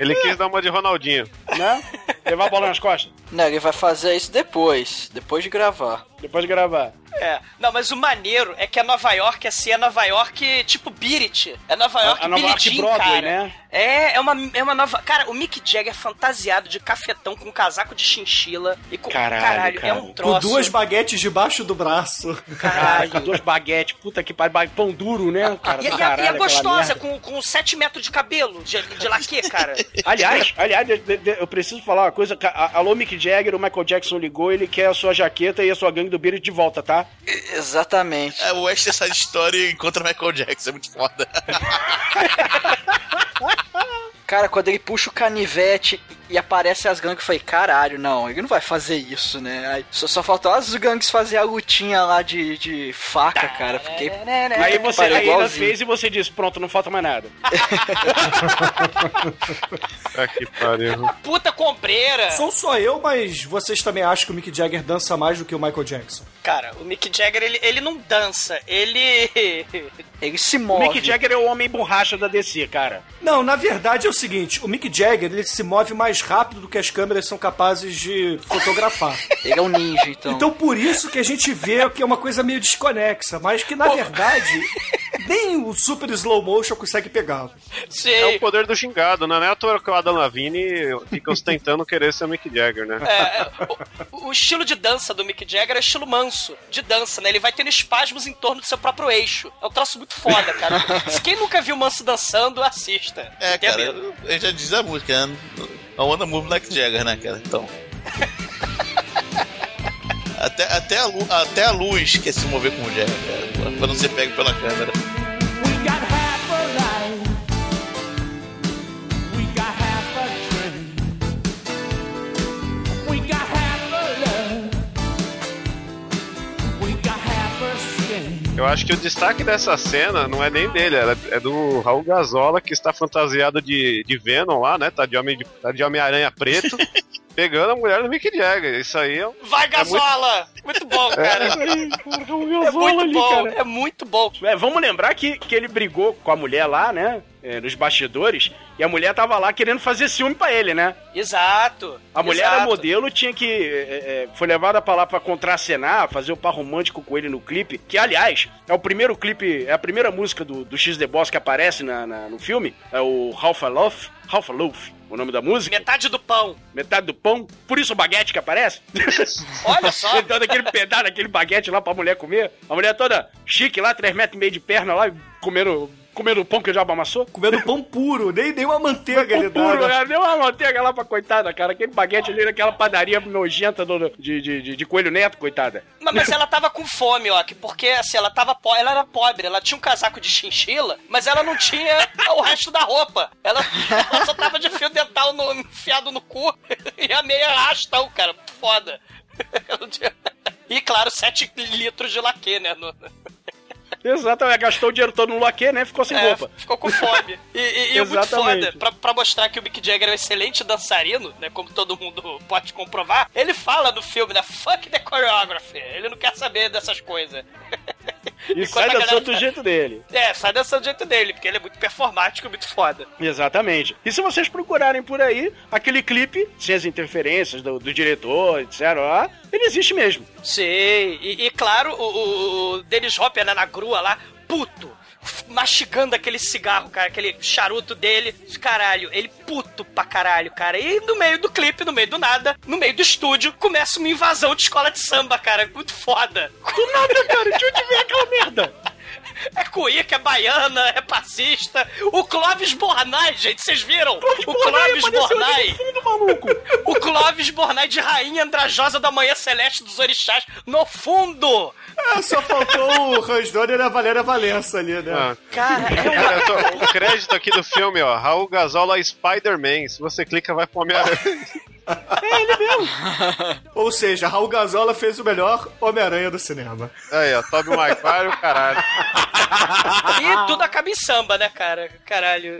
Ele quis dar uma de Ronaldinho. Né? Levar a bola nas costas. Não, ele vai fazer isso depois, depois de gravar. Depois de gravar. É. Não, mas o maneiro é que a Nova York, assim, é Nova York tipo Beat It. É Nova York a, a Nova York Jean, Broadway, cara. né? É, é uma, é uma nova... Cara, o Mick Jagger é fantasiado de cafetão com casaco de chinchila e com... Caralho, é cara. um troço... Com duas baguetes debaixo do braço. Caralho, com duas baguetes. Puta que pariu. Pão duro, né? Cara, E, e caralho, e gostosa, com, com 7 metros de cabelo de, de laque, cara. [laughs] Aliás, aliás, de- de- de- eu preciso falar uma coisa. Alô, Mick Jagger, o Michael Jackson ligou, ele quer a sua jaqueta e a sua gangue do Beatles de volta, tá? Exatamente. É, o West Side Story encontra Michael Jackson, é muito foda. [laughs] Cara, quando ele puxa o canivete e aparece as gangues, eu falei, caralho, não, ele não vai fazer isso, né? Aí só, só faltou as gangues fazer a lutinha lá de, de faca, cara. Fiquei. Aí você aí ainda fez e você disse, pronto, não falta mais nada. Ah, que pariu. Puta combreira. Sou só eu, mas vocês também acham que o Mick Jagger dança mais do que o Michael Jackson? Cara, o Mick Jagger, ele, ele não dança, ele... Ele se O move. Mick Jagger é o homem borracha da DC, cara. Não, na verdade o seguinte, o Mick Jagger ele se move mais rápido do que as câmeras são capazes de fotografar. [laughs] Ele é um ninja, então. Então por isso que a gente vê que é uma coisa meio desconexa, mas que na verdade nem o super slow motion consegue pegá-lo. Sim. É o poder do gingado, né? Não é à toa que o Adam Lavigne fica ostentando querer ser o Mick Jagger, né? É, é, o, o estilo de dança do Mick Jagger é estilo manso de dança, né? Ele vai tendo espasmos em torno do seu próprio eixo. É um troço muito foda, cara. [laughs] Se quem nunca viu manso dançando, assista. É, cara, medo. Ele já diz a música, né? I wanna move like Jagger, né, cara? Então. [laughs] Até, até, a luz, até a luz quer se mover como Jagger, cara. Pra não ser pego pela câmera. Eu acho que o destaque dessa cena não é nem dele, é do Raul Gazola, que está fantasiado de, de Venom lá, né? Tá de Homem- tá de Homem-Aranha preto, [laughs] pegando a mulher do Mick Jagger. Isso aí é, um- Vai, Gasola! muito... bom, [laughs] cara. É muito bom, é muito bom. É, vamos lembrar que, que ele brigou com a mulher lá, né? É, nos bastidores, e a mulher tava lá querendo fazer ciúme pra ele, né? Exato. A mulher exato. era modelo, tinha que. é, foi levada pra lá pra contracenar, fazer o par romântico com ele no clipe. Que, aliás, é o primeiro clipe, é a primeira música do, do X The Boss que aparece na, na- no filme. É o Half a Loaf. Half a Loaf, o nome da música. Metade do pão. Metade do pão. Por isso o baguete que aparece. [laughs] Olha só. Ele dando aquele pedaço, aquele baguete lá pra mulher comer. A mulher toda chique lá, 3 metros e meio de perna lá, comendo, comendo o pão que o diabo amassou. Comendo pão puro, nem, nem uma manteiga Pão puro, né? cara. Deu uma manteiga lá pra coitada, cara. Aquele baguete ali naquela padaria nojenta do, de, de, de, de Coelho Neto, coitada. Mas, mas ela tava com fome, ó, que porque assim, ela tava po ela era pobre, ela tinha um casaco de chinchila, mas ela não tinha o resto da roupa. Ela, ela só tava de fio dental no- enfiado no cu [laughs] e a meia arrastão, cara. Foda. [laughs] E claro, 7 litros de laque, né? no- Exatamente, gastou o dinheiro todo no laque, né? Ficou sem É, roupa. Ficou com fome. [laughs] E, e, e é muito foda, pra, pra mostrar que o Mick Jagger é um excelente dançarino, né? Como todo mundo pode comprovar, ele fala no filme, né? Fuck the choreography. Ele não quer saber dessas coisas. [laughs] E Enquanto sai dançando do tá- jeito dele. É, sai dançando do jeito dele, porque ele é muito performático e muito foda. Exatamente. E se vocês procurarem por aí, aquele clipe, sem as interferências do, do diretor, etc., ele existe mesmo. Sei. E, e, claro, o, o, Dennis Hopper, né, na grua lá, puto. Mastigando aquele cigarro, cara, aquele charuto dele. Caralho, ele puto pra caralho, cara. E no meio do clipe, no meio do nada, no meio do estúdio, começa uma invasão de escola de samba, cara. Muito foda. Do nada, cara, de onde vem aquela merda? É cuíca, é baiana, é passista. O Clóvis Bornai, gente, vocês viram? o Clóvis apareceu ali Bornai. maluco. O Clóvis Bornai de rainha andrajosa da manhã celeste dos orixás no fundo. Ah, só faltou o Hans Donner e a Valéria Valença ali, né? Ah. Cara, é uma... Cara, eu tô- o crédito aqui do filme, ó, Raul Gazola Spider-Man. Se você clica, vai pro Homem-Aranha. Ou [laughs] Ou seja, Raul Gazola fez o melhor Homem-Aranha do cinema. Aí, ó, Tobey Maguire, o caralho. E tudo acaba em samba, né, cara? Caralho.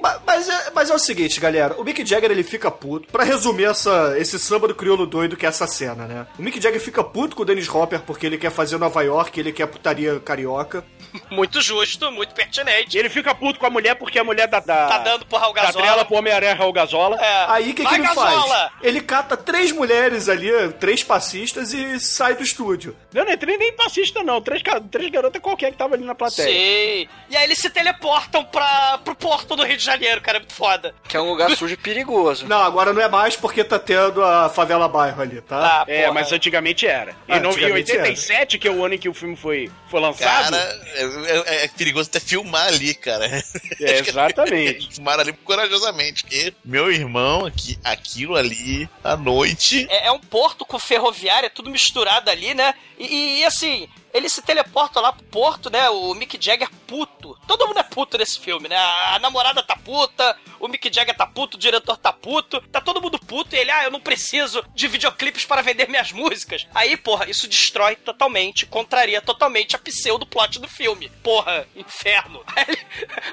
Ma- Mas é, mas é o seguinte, galera. O Mick Jagger ele fica puto. Pra resumir essa, esse samba do crioulo doido que é essa cena, né? O Mick Jagger fica puto com o Dennis Hopper porque ele quer fazer Nova York, ele quer putaria carioca. [laughs] Muito justo, muito pertinente. E ele fica puto com a mulher porque a mulher da. da Tá dando pro Raul da Gazola. trela pro Homem-Aranha Raul Gazola. É. Aí o que, que ele Gazola! faz? Ele cata três mulheres ali, três passistas e sai do estúdio. Não, não é nem, passista, não. Três, três garotas qualquer que tava ali na plateia. Sim. E aí eles se teleportam pra, pro porto do Rio de Janeiro, cara. É muito foda. Que é um lugar sujo e perigoso. Não, agora não é mais porque tá tendo a favela bairro ali, tá? Ah, É, porra. mas antigamente era. Ah, E no, em antigamente 87, que é o ano em que o filme foi, foi lançado. Cara, é, é- é perigoso até filmar ali, cara. É, [laughs] exatamente. Filmaram ali corajosamente. Porque meu irmão, aqui, aquilo ali, à noite. É, é um porto com ferroviária, tudo misturado ali, né? E, e, assim, ele se teleporta lá pro porto, né? O Mick Jagger puto. Todo mundo é puto nesse filme, né? A namorada tá puta, o Mick Jagger tá puto, o diretor tá puto, tá todo mundo puto e ele, ah, eu não preciso de videoclipes para vender minhas músicas. Aí, porra, isso destrói totalmente, contraria totalmente a pseudo plot do filme. Porra, inferno. [laughs] Aí ele,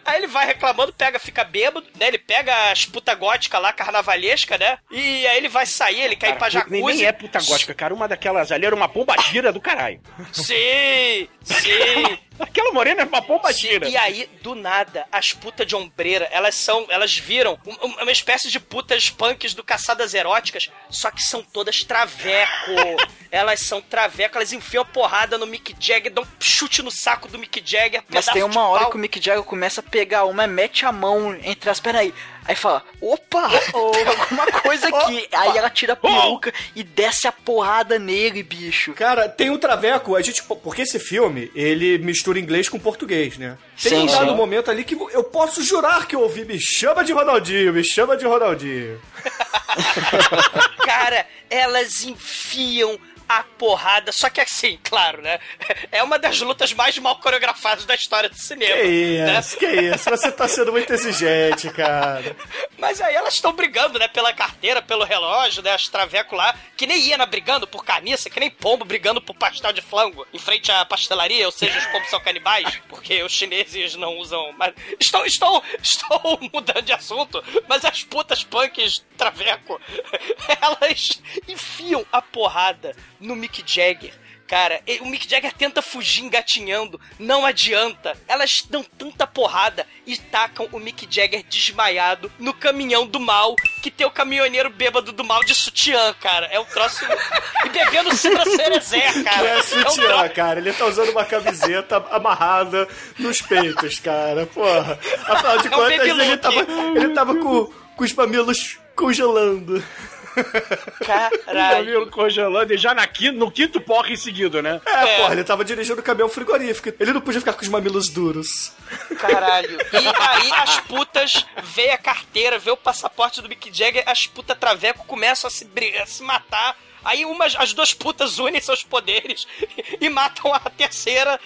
aí ele vai reclamando, pega, fica bêbado, né? Ele pega as puta gótica lá, carnavalesca, né? E aí ele vai sair, ele quer ir pra Cara, nem, jacuzzi. nem é puta gótica, cara. Uma daquelas ali era uma pomba gira do caralho. Sim, sim. [laughs] Aquela morena é uma pomba Sim, gira. E aí, do nada, as putas de ombreira, elas são, elas viram um- um- uma espécie de putas punks do Caçadas Eróticas, só que são todas traveco. [laughs] elas são traveco, elas enfiam porrada no Mick Jagger, dão um chute no saco do Mick Jagger. Mas tem uma hora pau. que o Mick Jagger começa a pegar uma, mete a mão entre as pernas aí. Fala, opa, tem alguma coisa aqui. Aí ela tira a peruca e desce a porrada nele, bicho. Cara, tem um traveco, a gente. Porque esse filme, ele mistura inglês com português, né? Tem Sim, um dado sim. momento ali que eu posso jurar que eu ouvi Me chama de Ronaldinho, me chama de Ronaldinho. [laughs] Cara, elas enfiam a porrada, só que assim, [laughs] claro, né? É uma das lutas mais mal coreografadas da história do cinema. Que né? isso, que isso, você tá sendo muito exigente, cara. Mas aí elas estão brigando, né? Pela carteira, pelo relógio, né? As traveco lá, que nem Iena brigando por carniça, que nem pombo brigando por pastel de flango em frente à pastelaria, ou seja, os pombos são canibais, porque os chineses não usam. Mas estou, estou, estou [laughs] mudando de assunto, mas as putas punks traveco, [laughs] elas enfiam a porrada no Mick Jagger. Cara, o Mick Jagger tenta fugir engatinhando, não adianta. Elas dão tanta porrada e tacam o Mick Jagger desmaiado no caminhão do mal, que tem o caminhoneiro bêbado do mal de sutiã, cara. É um troço. [laughs] e bebendo Cidra Cerezé, cara. Não é um sutiã, troço- cara. Ele tá usando uma camiseta amarrada nos peitos, cara. Porra. Afinal de É um contas, ele tava, ele tava com, com os mamilos congelando. Caralho. Camilo congelando e já na quinto, no quinto porra em seguido, né? É, É. porra, ele tava dirigindo o caminhão frigorífico. Ele não podia ficar com os mamilos duros. Caralho. [laughs] E aí as putas vê a carteira, vê o passaporte do Mick Jagger, as putas traveco começam a se, brigar, a se matar. Aí umas, as duas putas unem seus poderes e matam a terceira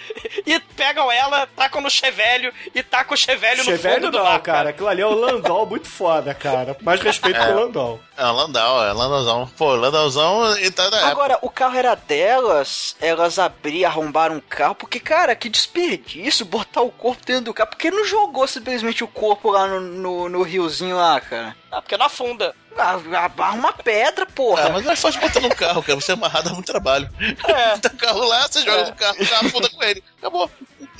e pegam ela, tacam no chevelho e tacam o chevelho no Chevelho fundo do não, mar, cara. Aquilo ali é o Landau muito foda, cara. Mais respeito É. com o Landau. É, Landau, é Landauzão. Pô, Landauzão e tá na época. Agora, o carro era delas, elas abriram, arrombaram o carro, porque, cara, que desperdício botar o corpo dentro do carro. Por que não jogou simplesmente o corpo lá no, no, no riozinho lá, cara? Ah, porque não afunda. Ah, Abarra uma pedra, porra. Ah, mas não é fácil botar no carro, cara. Você amarrar dá muito trabalho. É. [laughs] Tá o carro lá, você joga no carro, o carro afunda com ele. Acabou.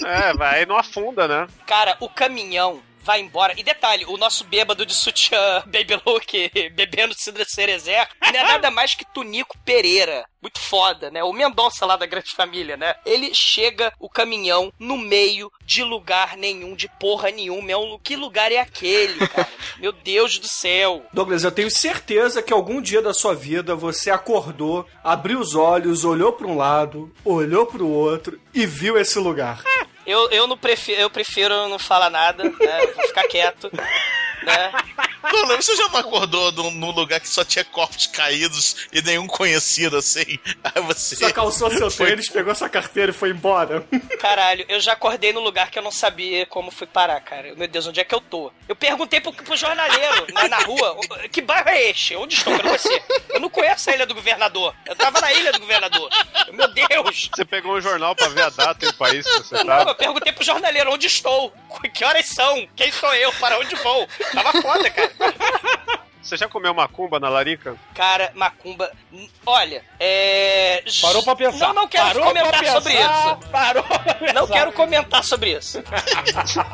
É, vai, aí não afunda, né? Cara, o caminhão vai embora. E detalhe, o nosso bêbado de sutiã [laughs] Baby Look bebendo Cidra Cerezé não é nada mais que Tunico Pereira. Muito foda, né? O Mendonça lá da Grande Família, né? Ele chega o caminhão no meio de lugar nenhum, de porra nenhuma. É um, que lugar é aquele, cara? [laughs] Meu Deus do céu. Douglas, eu tenho certeza que algum dia da sua vida você acordou, abriu os olhos, olhou pra um lado, olhou pro outro e viu esse lugar. Eu, eu não prefiro, eu prefiro não falar nada, né? Vou ficar quieto, [laughs] né? [laughs] Não, não, você já não acordou num, num lugar que só tinha corpos caídos e nenhum conhecido assim? Aí você. Só calçou seu Foi- tênis, pegou sua carteira e foi embora. [laughs] Caralho, eu já acordei num lugar que eu não sabia como fui parar, cara. Meu Deus, onde é que eu tô? Eu perguntei pro, pro jornaleiro na, na rua, que bairro é este? Onde estou? Eu não conhecia. Eu não conheço ilha do governador. Eu tava na ilha do governador. Meu Deus! Você pegou um jornal pra ver a data e o país que você Não, tava? eu perguntei pro jornaleiro onde estou, [laughs] que horas são, quem sou eu, para onde vou. Tava foda, cara. Você já comeu macumba na larica? Cara, macumba. Olha, é. Parou pra pensar. Não, não quero Parou comentar pra sobre pensar, isso. Parou pra pensar. Não quero comentar sobre isso. [laughs]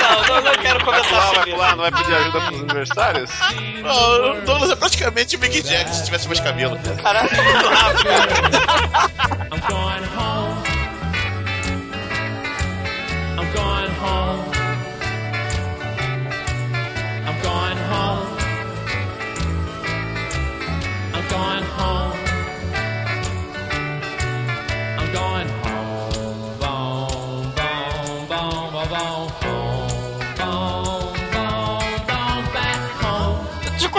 não, não, não quero Vai comentar vai sobre pular, isso. não vai pedir ajuda pros aniversários? Não, o Douglas é praticamente o Mick Jagger se tivesse mais cabelo. Caralho, muito rápido. I'm going home. Home. I'm going home. I'm going home.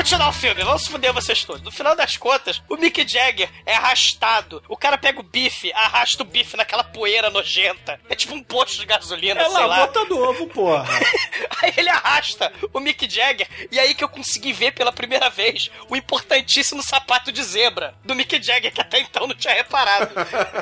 Continuar o filme, vamos se fuder vocês todos. No final das contas, o Mick Jagger é arrastado. O cara pega o bife, arrasta o bife naquela poeira nojenta. É tipo um posto de gasolina, É sei lá, lá. bota novo, porra. [laughs] Aí ele arrasta o Mick Jagger, e aí que eu consegui ver pela primeira vez o importantíssimo sapato de zebra do Mick Jagger, que até então não tinha reparado.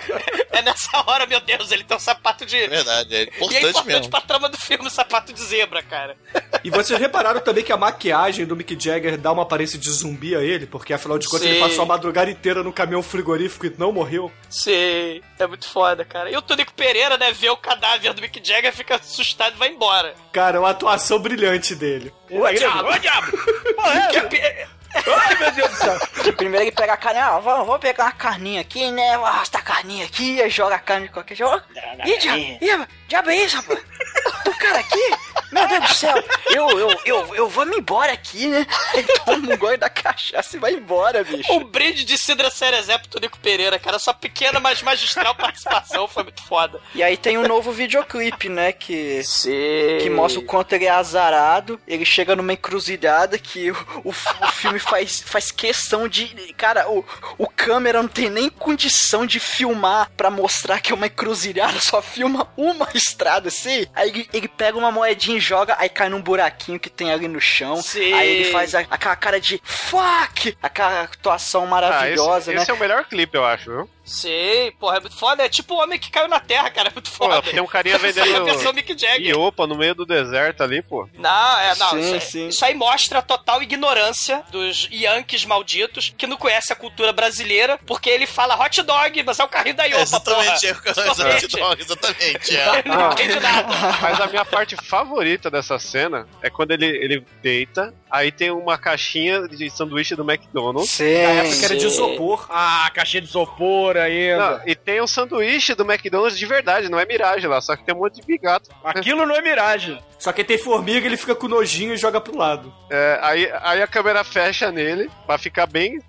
[laughs] é nessa hora, meu Deus, ele tem um sapato de. É verdade, é E é importante importante mesmo. pra trama do filme o sapato de zebra, cara. E vocês repararam também que a maquiagem do Mick Jagger dá uma aparência de zumbi a ele, porque afinal de contas Sim. ele passou a madrugada inteira no caminhão frigorífico e não morreu. Sei, é muito foda, cara. E o Tonico Pereira, né, vê o cadáver do Mick Jagger, fica assustado e vai embora. Cara, é uma atuação brilhante dele. Ô, diabo! Ô, diabo! [laughs] Porra, é Que pe- Ai, meu Deus do céu! [laughs] Primeiro ele pega a carne, ó, vou, vou pegar uma carninha aqui, né? Vou arrastar a carninha aqui, joga a carne de qualquer jeito. Ih, diabo, ih, diabo é isso, rapaz? [laughs] O cara aqui? Meu Deus do céu, eu, eu, eu, eu vou me embora aqui, né? Ele toma um gole da cachaça e vai embora, bicho. Um brinde de Cidra Cerezé pro Tonico Pereira, cara. Sua pequena, mas magistral participação foi muito foda. E aí tem um novo videoclipe, né? Que, Sim. que mostra o quanto ele é azarado. Ele chega numa encruzilhada que o, o, o filme faz, faz questão de. Cara, o, o câmera não tem nem condição de filmar pra mostrar que é uma encruzilhada, só filma uma estrada assim. Aí ele, ele pega uma moedinha joga, aí cai num buraquinho que tem ali no chão. Sim. Aí ele faz a- aquela cara de fuck! Aquela atuação Ah, maravilhosa, esse, né? esse é o melhor clipe, eu acho, viu? Sei, porra, é muito foda. É tipo o homem que caiu na terra, cara. É muito Pô, foda. tem um carinha [laughs] Só que a versão vendendo Mick Jagger. iopa no meio do deserto ali, pô. Não, é, não. Sim, isso, aí- sim. isso aí mostra a total ignorância dos Yankees malditos que não conhecem a cultura brasileira, porque ele fala hot dog, mas é o carrinho da É, Iopa, exatamente, é, porra. exatamente, Sorvete. não, exatamente. É. Ele [laughs] não entende nada. Mas a minha parte favorita dessa cena é quando ele, ele deita, aí tem uma caixinha de sanduíche do McDonald's. Sim, Na época era de sim. isopor. Ah, caixinha de isopor ainda. Não, e tem um sanduíche do McDonald's de verdade, não é miragem lá, só que tem um monte de bigato. Aquilo não é miragem. Só que tem formiga, ele fica com nojinho e joga pro lado. É, aí, aí a câmera fecha nele, pra ficar bem,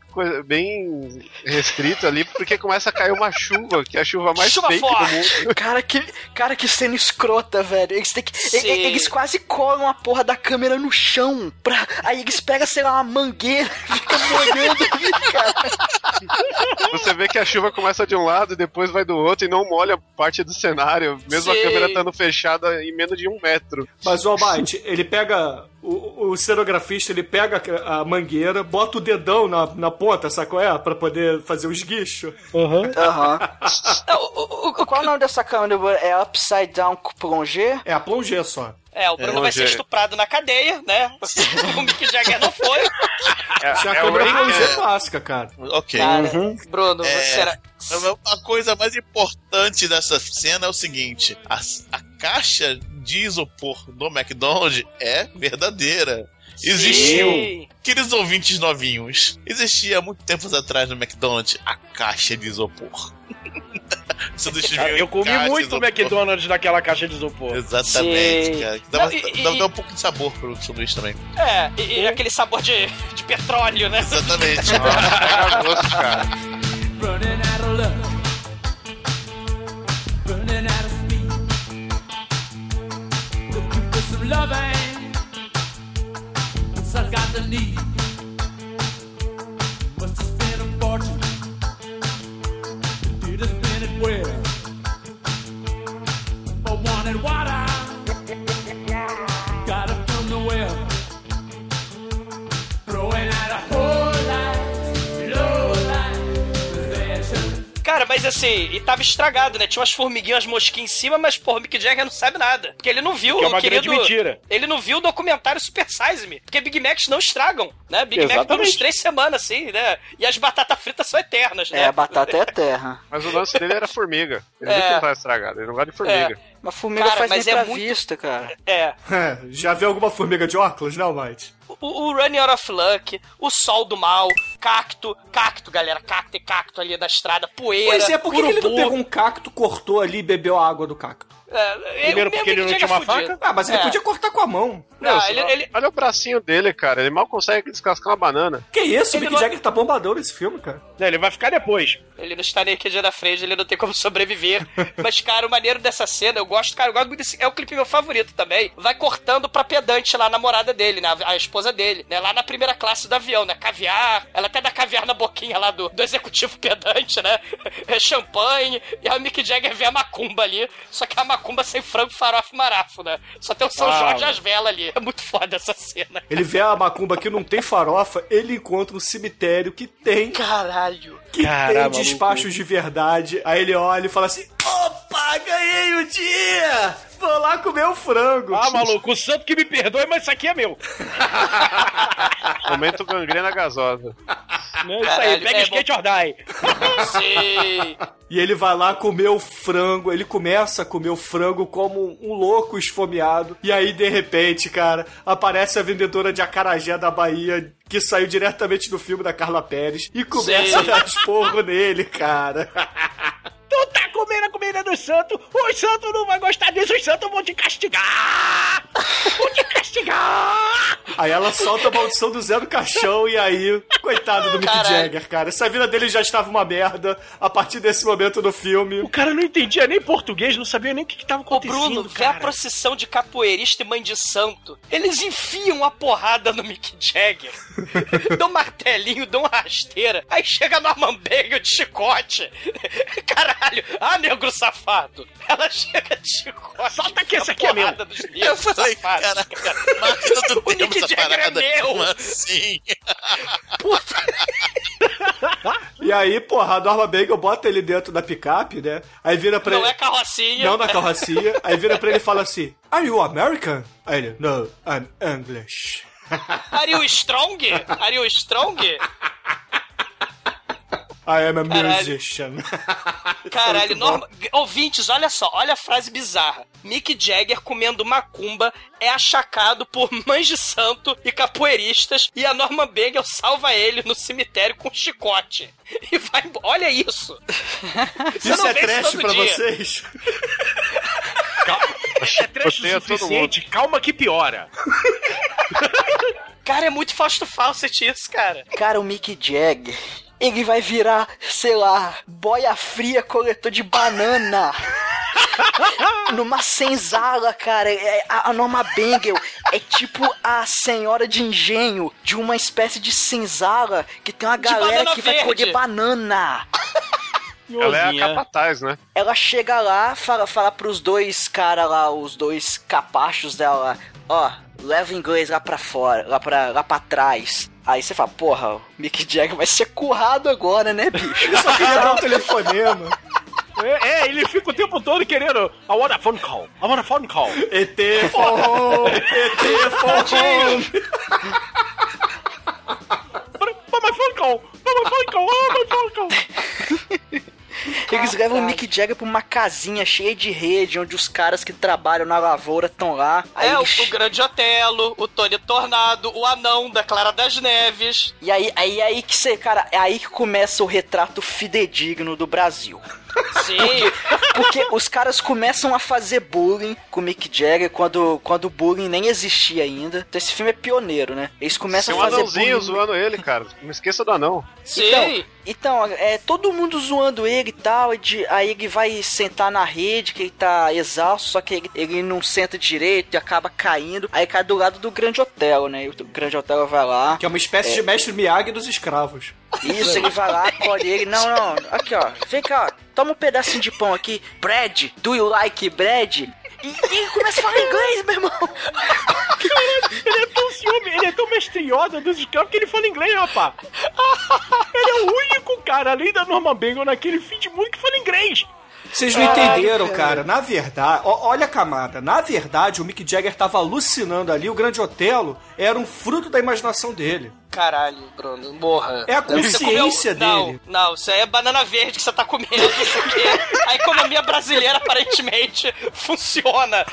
bem restrito ali, porque começa a cair uma chuva, que é a chuva mais Chuva fake forte. do mundo. Cara, que, cara, que cena escrota, velho. Eles, têm que, eles quase colam a porra da câmera no chão. Pra, aí eles pegam, sei lá, uma mangueira e ficam molhando ali, cara. Você vê que a chuva começa de um lado e depois vai do outro e não molha parte do cenário, mesmo Sim. a câmera estando fechada em menos de um metro. Mas o Almighty, ele pega. O, o cenografista, ele pega a mangueira, bota o dedão na, na ponta, sabe qual é? Pra poder fazer o esguicho. Aham. Não, o- o- o- Qual o nome dessa câmera? É Upside Down Plongé? É a plongé só. É, o Bruno É, vai ser hoje- estuprado na cadeia, né? [laughs] o Mick Jagger não foi. É, Isso é a é é- clássica, cara. Ok. Cara, Uhum. Bruno, É. você era. A coisa mais importante dessa cena é o seguinte: a, a caixa de isopor do McDonald's é verdadeira. Existiu. Sim. Queridos ouvintes novinhos, existia há muito tempos atrás no McDonald's a caixa de isopor. [laughs] Cara, eu comi caixa de muito isopor. McDonald's naquela caixa de isopor. Exatamente, Sim. cara. Dava, Não, e- e- um pouco de sabor pro sanduíche também. É, e, e aquele sabor de, de petróleo, né? Exatamente. Pega gosto, cara. running out of love, running out of speed. Looking for some loving, I got the need. Mas assim, e tava estragado, né? Tinha umas formiguinhas, umas mosquinhas em cima, mas, porra, o Mick Jagger não sabe nada. Porque ele não viu Que é uma querido... grande mentira. Ele não viu o documentário Super Size Me. Porque Big Macs não estragam, né? Big Mac dura Exatamente. uns três semanas, assim, né? E as batatas fritas são eternas, né? É, a batata é terra. [laughs] Mas o lance dele era formiga. Ele É. viu que não tava estragado, ele não gosta de formiga. Mas formiga Cara, faz mas é muito- vista, cara. É. É, [laughs] já viu alguma formiga de óculos, não, Mike? O, o Running Out of Luck, o Sol do Mal, Cacto, Cacto, galera, Cacto e Cacto ali da estrada, poeira, Pois é, por que ele não pegou um cacto, cortou ali e bebeu a água do cacto? É, Primeiro o porque ele Mick não tinha uma é fudido. Ah, mas ele É. podia cortar com a mão. Não, Meu, ele, ele- Olha o bracinho dele, cara. Ele mal consegue descascar uma banana. Que isso, o Ele Mick não- Jagger tá bombadão nesse filme, cara. Não, ele vai ficar depois. ele não está nem dia da frente, ele não tem como sobreviver. [laughs] Mas, cara, o maneiro dessa cena, eu gosto, cara, eu gosto muito desse. É o clipe meu favorito também. Vai cortando pra pedante lá, a namorada dele, né? A, a esposa dele, né? Lá na primeira classe do avião, né? Caviar. Ela até dá caviar na boquinha lá do, do executivo pedante, né? [laughs] É champanhe. E aí o Mick Jagger vê a macumba ali. Só que a macumba sem frango, farofa e marafo, né? Só tem o São Ah, Jorge e as velas ali. É muito foda essa cena. Ele vê a macumba que não tem farofa, ele encontra um cemitério que tem, Caralho. que Caramba, tem despachos de verdade. Aí ele olha e fala assim: opa, ganhei o dia! Vou lá comer o frango. Ah, maluco, o santo que me perdoe, mas isso aqui é meu. [laughs] Momento gangrena gasosa. Não, isso aí, Caralho, pega é skate or die. Sim. E ele vai lá comer o frango, ele começa a comer o frango como um louco esfomeado. E aí, de repente, cara, aparece a vendedora de acarajé da Bahia, que saiu diretamente do filme da Carla Pérez, e começa Sim. a dar esporro nele, cara. [laughs] Tu tá comendo a comida do santo, os santos não vão gostar disso, os santos vão te castigar! Vão te castigar! Aí ela solta a maldição do Zé do Caixão e aí, coitado do Mick Caralho. Jagger, cara. Essa vida dele já estava uma merda a partir desse momento do filme. O cara não entendia nem português, não sabia nem o que, que tava Ô, acontecendo, Bruno, vê a cara. procissão de capoeirista e mãe de santo. Eles enfiam a porrada no Mick Jagger. [laughs] dão um martelinho, dão uma rasteira. Aí chega no Bagel de chicote. [laughs] Caralho. Ah, negro safado. Ela chega de chicote. Solta que esse aqui é meu. dos negros Eu falei, safados. cara, máquina do [laughs] O essa Jagger é meu. Como assim? Puta. [laughs] E aí, porra, a Norma Bagel bota ele dentro da picape, né? Aí vira pra Não ele. é carrocinha. Não na carrocinha. [laughs] Aí vira pra ele e fala assim: Are you American? Aí ele: No, I'm English. Are you strong? Are you strong? I am a Caralho. musician. [laughs] Caralho, Muito bom. norma... ouvintes, olha só, olha a frase bizarra. Mick Jagger comendo macumba é achacado por [laughs] mães de santo e capoeiristas e a Norma Bagel salva ele no cemitério com um chicote. [laughs] E vai embora. Olha isso. Você Isso não é trash todo pra dia. vocês? É trash o suficiente, calma que piora. Cara, é muito Fausto Fawcett isso, cara. Cara, o Mick Jagger, ele vai virar, sei lá, boia fria coletor de banana. Numa senzala, cara. É- A a Norma Bengel é tipo a senhora de engenho de uma espécie de senzala que tem uma galera que vai verde. colher banana. Ela é a capataz, né? Ela chega lá, fala, fala pros dois caras lá, os dois capachos dela, ó, leva o inglês lá pra fora, lá pra, lá pra trás. Aí você fala, porra, o Mick Jagger vai ser currado agora, né, bicho? Eu só queria dar um telefonema. É, é, ele fica o tempo todo querendo. I want a phone call. I want a phone call. ET for home, ET for home. But my phone call. But my phone call. Oh, my phone call. [laughs] [laughs] Eles levam o Mick Jagger pra uma casinha cheia de rede, onde os caras que trabalham na lavoura estão lá. Aí É, o, eles- o Grande Otelo, o Tony Tornado, o Anão da Clara das Neves. E aí, aí, aí que você, cara, é aí que começa o retrato fidedigno do Brasil. Sim. Porque os caras começam a fazer bullying com o Mick Jagger quando, quando o bullying nem existia ainda. Então esse filme é pioneiro, né? Eles começam Tem um a fazer anãozinho bullying. zoando ele, cara. Não esqueça do anão. Sim. Então, então, é todo mundo zoando ele e tal, e aí ele vai sentar na rede, que ele tá exausto, só que ele, ele não senta direito e acaba caindo. Aí cai do lado do Grande Hotel, né? E o Grande Hotel vai lá. Que é uma espécie de mestre Miyagi dos escravos. Isso, ele vai lá, colhe ele. Não, não, aqui ó, vem cá, ó, toma um pedacinho de pão aqui. Bread, do you like bread? E, e começa a falar inglês, meu irmão. Ele é tão ciúme, ele é tão mestriosa dos escravos que ele fala inglês, rapaz. Ele é o único cara, além da Norma Bengal naquele fim de mundo que fala inglês. Vocês não entenderam, cara. Na verdade, ó- olha a camada. Na verdade, o Mick Jagger tava alucinando ali. O Grande Otelo era um fruto da imaginação dele. Caralho, Bruno, morra. É a consciência comeu- dele. Não, não, isso aí é banana verde que você tá comendo, porque a economia brasileira aparentemente [laughs] funciona.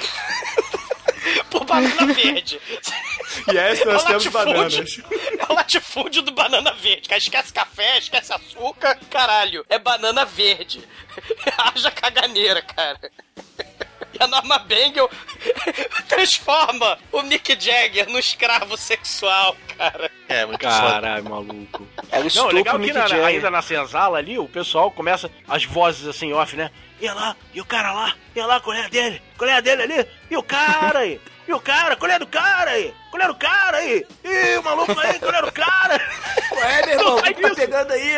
[laughs] Por banana verde. Yes, nós É o temos latifúndio- bananas. É o latifúndio do banana verde. Cara, esquece café, esquece açúcar. Caralho, é banana verde. [laughs] Haja caganeira, cara. E a Norma Bengel [laughs] transforma o Mick Jagger no escravo sexual, cara. É, muito. Caralho, maluco. Era o Não, legal que na- ainda na senzala ali, o pessoal começa as vozes assim, off, né? E lá, e o cara lá, e lá, qual é dele? Qual é dele ali? E o cara aí? E o cara? Qual é do cara aí? Qual é do cara aí? E o maluco aí? Qual é do cara? É, meu irmão, o que tá isso. pegando aí?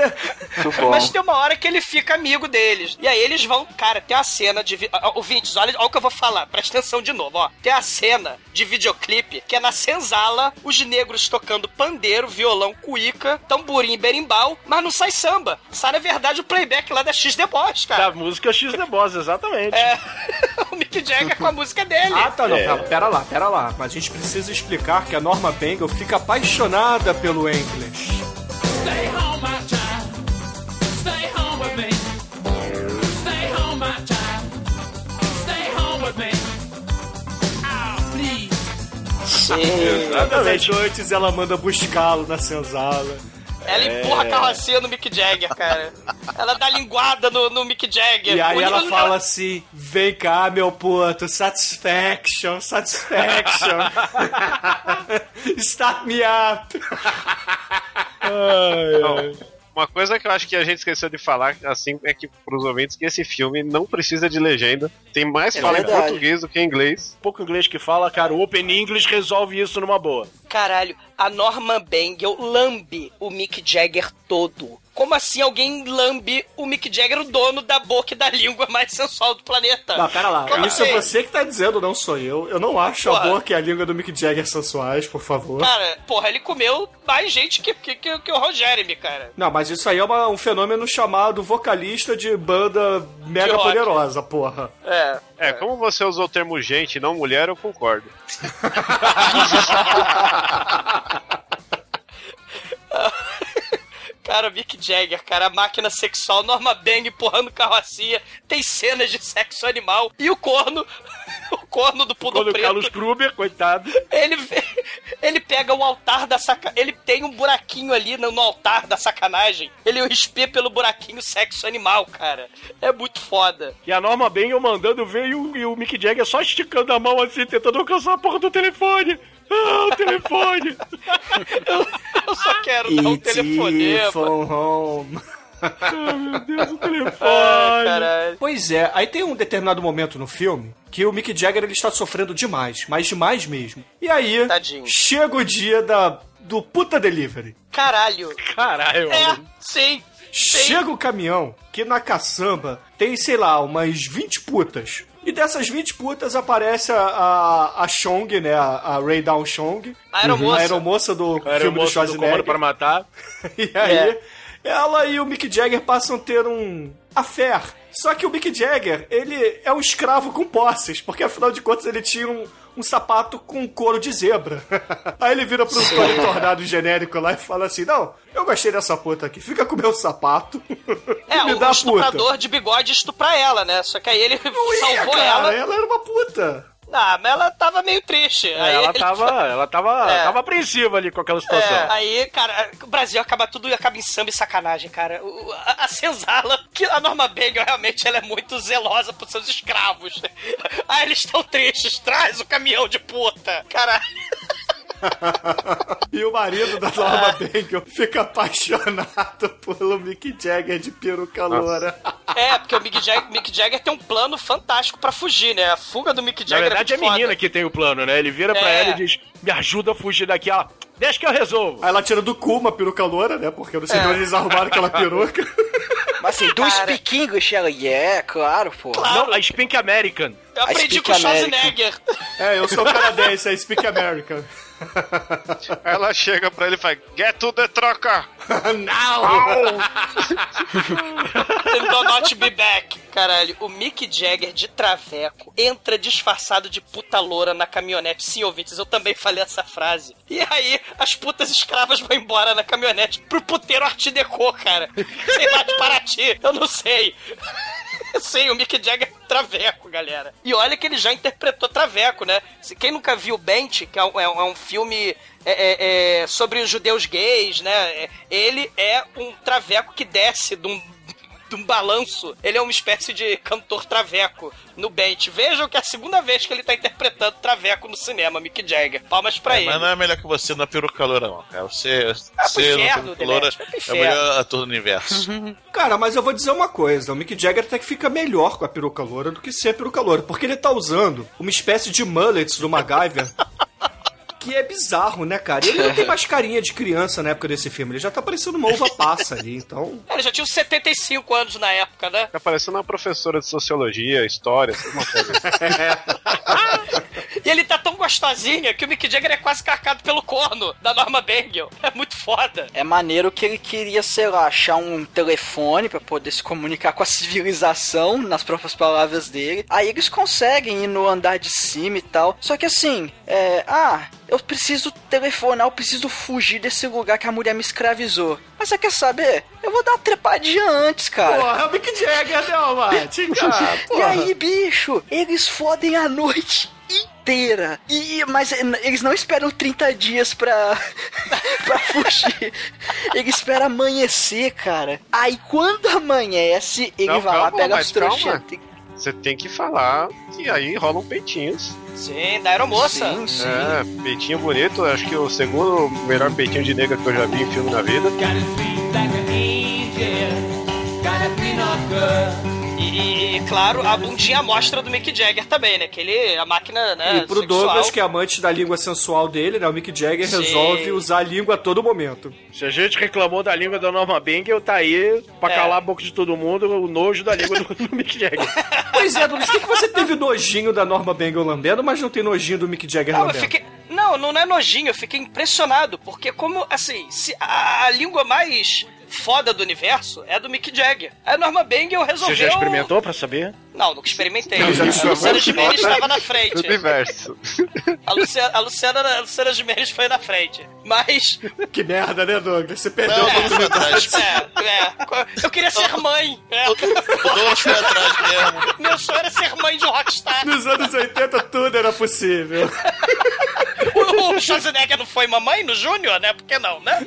Mas tem uma hora que ele fica amigo deles. E aí eles vão. Cara, tem a cena de. vi- Ouvintes, olha, olha o que eu vou falar. Presta atenção de novo, ó. Tem a cena de videoclipe que é na senzala, os negros tocando pandeiro, violão, cuíca, tamborim e berimbau, mas não sai samba. Sai, na verdade, o playback lá da X The Boss, Da cara. música X The Boss, exatamente. É. [laughs] o Mick Jagger com a música dele. Ah, tá, não. É. Pera lá, pera lá. Mas a gente precisa explicar que a Norma Bengal fica apaixonada pelo English. Stay home, my child. Stay home with me. Stay home, my child. Stay home with me. Oh, please. Sim. Todas as noites ela manda buscá-lo na senzala. Ela empurra a carrocinha no Mick Jagger, cara. Ela dá linguada no, no Mick Jagger. E aí ela fala assim: vem cá, meu puto, satisfaction, satisfaction. [laughs] Start me up. Uma coisa que eu acho que a gente esqueceu de falar, assim, é que pros ouvintes que esse filme não precisa de legenda. Tem mais É fala em verdade. português do que em inglês. Pouco inglês que fala, cara, o Open English resolve isso numa boa. Caralho, a Norma Bengel lambe o Mick Jagger todo. Como assim alguém lambe o Mick Jagger, o dono da boca e da língua mais sensual do planeta? Não, pera lá. Como Isso é assim? você que tá dizendo, não sou eu. Eu não acho a Porra. boca e a língua do Mick Jagger sensuais, por favor. Cara, porra, ele comeu mais gente que, que, que, que o Ron Jeremy, cara. Não, mas isso aí é uma- um fenômeno chamado vocalista de banda mega rock. poderosa, porra. É. É, como você usou o termo gente, não mulher, eu concordo. [laughs] [laughs] Cara, Mick Jagger, cara, a máquina sexual, Norma Bang empurrando carrocinha, tem cenas de sexo animal. E o corno, [laughs] o corno do Pudo Quando o Preto. Carlos Kruber, coitado. Ele, ele pega o altar da sacanagem. Ele tem um buraquinho ali no, altar da sacanagem. Ele espia pelo buraquinho sexo animal, cara. É muito foda. E a Norma Bengal mandando ver e o, e o Mick Jagger só esticando a mão assim, tentando alcançar a porra do telefone. Ah, o telefone. Eu só quero dar um telefonema. phone home. Ah, meu Deus, o telefone. Ai, caralho. Pois é, aí tem um determinado momento no filme que o Mick Jagger ele está sofrendo demais, mas demais mesmo. E aí, Tadinho. chega o dia da, do puta delivery. Caralho. Caralho, É, sim. Chega o caminhão que na caçamba tem, sei lá, umas 20 putas. E dessas 20 putas aparece a, a, a Chong, né? A, a Ray Down Chong. A aeromoça. A aeromoça do Era o filme do moço do Schwarzenegger. para Matar. [laughs] E aí, É. ela e o Mick Jagger passam a ter um affair. Só que o Mick Jagger, ele é um escravo com posses, porque afinal de contas ele tinha um, um sapato com couro de zebra. [laughs] Aí ele vira pro Tony Tornado genérico lá e fala assim: Não, eu gostei dessa puta aqui, fica com o meu sapato. [laughs] É, Me o, dá o estuprador de bigode estupra ela, né? Só que aí ele Não ia, salvou cara, ela. ela era uma puta. Ah, mas ela tava meio triste. Aí ela ele tava, ela tava, É. tava apreensiva ali com aquela situação. É, aí, cara, o Brasil acaba tudo acaba em samba e sacanagem, cara. O- A, a senzala, que a Norma Bagel realmente ela é muito zelosa por seus escravos. [laughs] Aí eles estão tristes, traz o caminhão de puta. Caralho. [laughs] E o marido da Norma [laughs] Bagel fica apaixonado pelo Mick Jagger de peruca loura. É, porque o Mick Jagger, Mick Jagger tem um plano fantástico pra fugir, né? A fuga do Mick Na Jagger verdade, é é a menina foda. que tem o plano, né? Ele vira pra É. ela e diz: Me ajuda a fugir daqui. Ela, deixa que eu resolvo. Aí ela tira do cu uma peruca loura, né? Porque eu não sei de É. onde eles arrumaram aquela [laughs] peruca. Mas assim, do Cara. Speak English, ela, yeah, claro, pô. Não, a Spink American. Eu aprendi Speak com o American. Schwarzenegger. É, eu sou canadense, é Speak American. [laughs] Ela chega pra ele e fala: Get to the troca! [laughs] Não! Do not be back. Caralho, o Mick Jagger de traveco entra disfarçado de puta loura na caminhonete. Sim, ouvintes, eu também falei essa frase. E aí, as putas escravas vão embora na caminhonete pro puteiro Art Deco, cara. Sei lá, de Paraty, eu não sei. [laughs] Sim, o Mick Jagger Traveco, galera. E olha que ele já interpretou Traveco, né? Se quem nunca viu Bent, que é um, é um- é filme é, é, é, sobre os judeus gays, né? É, Ele é um Traveco que desce de um, de um balanço. Ele é uma espécie de cantor Traveco no Bent. Vejam que é a segunda vez que ele tá interpretando Traveco no cinema, Mick Jagger. Palmas pra É, ele. mas não é melhor que você na peruca loura, não, cara. Você, pro você na inferno, é o melhor ator do universo. [laughs] Cara, mas eu vou dizer uma coisa: o Mick Jagger até que fica melhor com a peruca loura do que sem a peruca loura, porque ele tá usando uma espécie de mullets do MacGyver. [laughs] Que é bizarro, né, cara? E ele não tem [laughs] mais carinha de criança na época desse filme. Ele já tá parecendo uma uva passa ali, então. Ele já tinha uns 75 anos na época, né? Tá parecendo uma professora de sociologia, história, alguma coisa. [laughs] E ele tá tão gostosinha que o Mick Jagger é quase carcado pelo corno da Norma Bengel. É muito foda. É maneiro que ele queria, sei lá, achar um telefone pra poder se comunicar com a [laughs] civilização, nas próprias palavras dele. Aí eles conseguem ir no andar de cima e tal. Só que assim, é. Ah, eu preciso telefonar, eu preciso fugir desse lugar que a mulher me escravizou. Mas você quer saber? Eu vou dar uma trepadinha antes, cara. Porra, é o Mick Jagger, né, Mate? [laughs] Cara, E aí, bicho, eles fodem a noite inteira. E, mas eles não esperam 30 dias pra, [laughs] pra fugir. Eles esperam amanhecer, cara. Aí quando amanhece, ele Não, vai lá, calma, pega mas as calma. Você tem que falar que aí rolam peitinhos. Sim, da aeromoça. Sim, sim. É, peitinho bonito. Acho que o segundo melhor peitinho de nega que eu já vi em filme na vida. Got E, e, claro, a bundinha mostra do Mick Jagger também, né? Que ele, a máquina, né? E pro sexual. Douglas, que é amante da língua sensual dele, né? O Mick Jagger Sim. resolve usar a língua a todo momento. Se a gente reclamou da língua da Norma Bengel, tá aí pra É. calar a boca de todo mundo o nojo da língua do, do Mick Jagger. [laughs] Pois é, Douglas, por que, que você teve nojinho da Norma Bengel lambendo, mas não tem nojinho do Mick Jagger Não, eu lambendo? fiquei. Não, não é nojinho, eu fiquei impressionado, porque como, assim, se a, a língua mais foda do universo é do Mick Jagger. A Norma Bengel Você resolveu... já experimentou pra saber? Não, nunca experimentei. Não, já a experimentou. Luciana Gimenez estava na frente. Do universo. A Luciana, a Luciana, a Luciana Gimenez foi na frente. Mas... Que merda, né, Douglas? Você perdeu a Não, oportunidade. foi atrás. É, é. Eu queria ser mãe. É. O Douglas foi atrás mesmo. Meu sonho era ser mãe de um rockstar. Nos anos 80 tudo era possível. [laughs] O, Schwarzenegger não foi mamãe no Júnior, né? Por que não, né?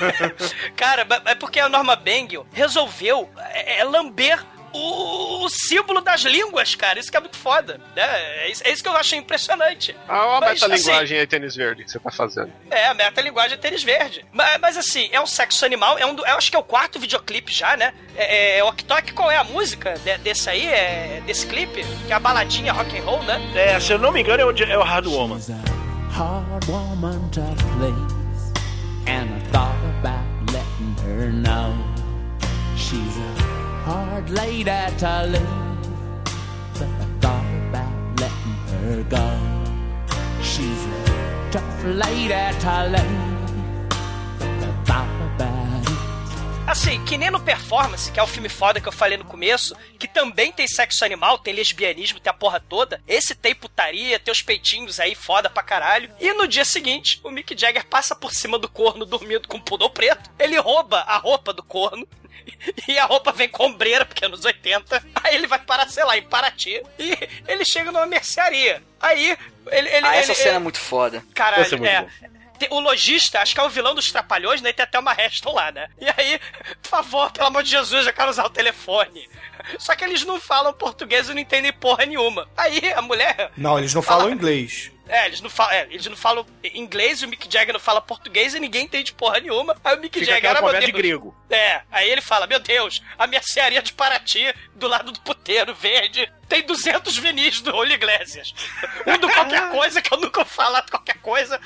[laughs] Cara, é porque a Norma Bengel resolveu é, é, lamber o, o símbolo das línguas, cara. Isso que é muito foda. Né? É, isso, é isso que eu achei impressionante. Ah, olha a Mas, metalinguagem aí, tênis verde, que você tá fazendo. É, a metalinguagem é tênis verde. Mas, mas assim, é um sexo animal, é um do- eu acho que é o quarto videoclipe já, né? É, é, o Ok qual é a música de- desse aí, é, desse clipe? Que é a baladinha rock and roll, né? É, se eu não me engano, é o, é o Hard Woman. Hard woman to please, and I thought about letting her know she's a hard lady to leave, but I thought about letting her go. She's a tough lady to leave, but I thought about. Assim, que nem no Performance, que é o filme foda que eu falei no começo, que também tem sexo animal, tem lesbianismo, tem a porra toda. Esse tem putaria, tem os peitinhos aí foda pra caralho. E no dia seguinte, o Mick Jagger passa por cima do corno dormindo com um pudor preto. Ele rouba a roupa do corno. [laughs] E a roupa vem com ombreira, porque é nos 80. Aí ele vai parar, sei lá, em Paraty. E ele chega numa mercearia. Aí, ele. ele Ah, essa ele- cena é muito foda. Caralho, é muito é. O lojista, acho que é o vilão dos Trapalhões, né? Tem até uma Reston lá, né? E aí, por favor, pelo amor de Jesus, eu quero usar o telefone. Só que eles não falam português e não entendem porra nenhuma. Aí a mulher. Não, eles não falam inglês. É, eles não falam, é, eles não falam inglês e o Mick Jagger não fala português e ninguém entende porra nenhuma. Aí o Mick Fica Jagger, ah, meu de grego. É, aí ele fala, meu Deus, a mercearia de Paraty, do lado do puteiro verde. Tem 200 vinis do Raul Iglesias. Um do qualquer coisa, que eu nunca vou falar de qualquer coisa.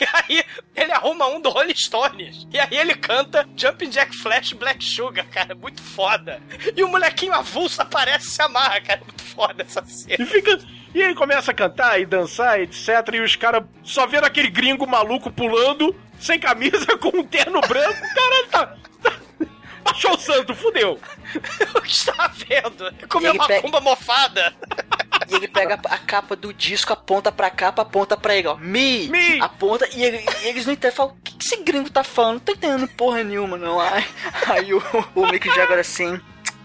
E aí ele arruma um do Rolling Stones. E aí ele canta Jumping Jack Flash Black Sugar, cara. Muito foda. E o molequinho avulso aparece e se amarra, cara. Muito foda essa cena. E fica. E ele começa a cantar e dançar, etc. E os caras só vendo aquele gringo maluco pulando, sem camisa, [laughs] com um terno branco. Caralho, tá. tá Baixou o santo, fudeu. [laughs] o que está vendo? Comeu uma pega- cumba mofada. [laughs] E ele pega a capa do disco, aponta pra capa, aponta pra ele, ó. Me! Me! Aponta e, ele- e eles não entendem. Falam, o que, que esse gringo tá falando? Não tô entendendo porra nenhuma, não. Aí, [laughs] aí o, o Mick Jagger assim.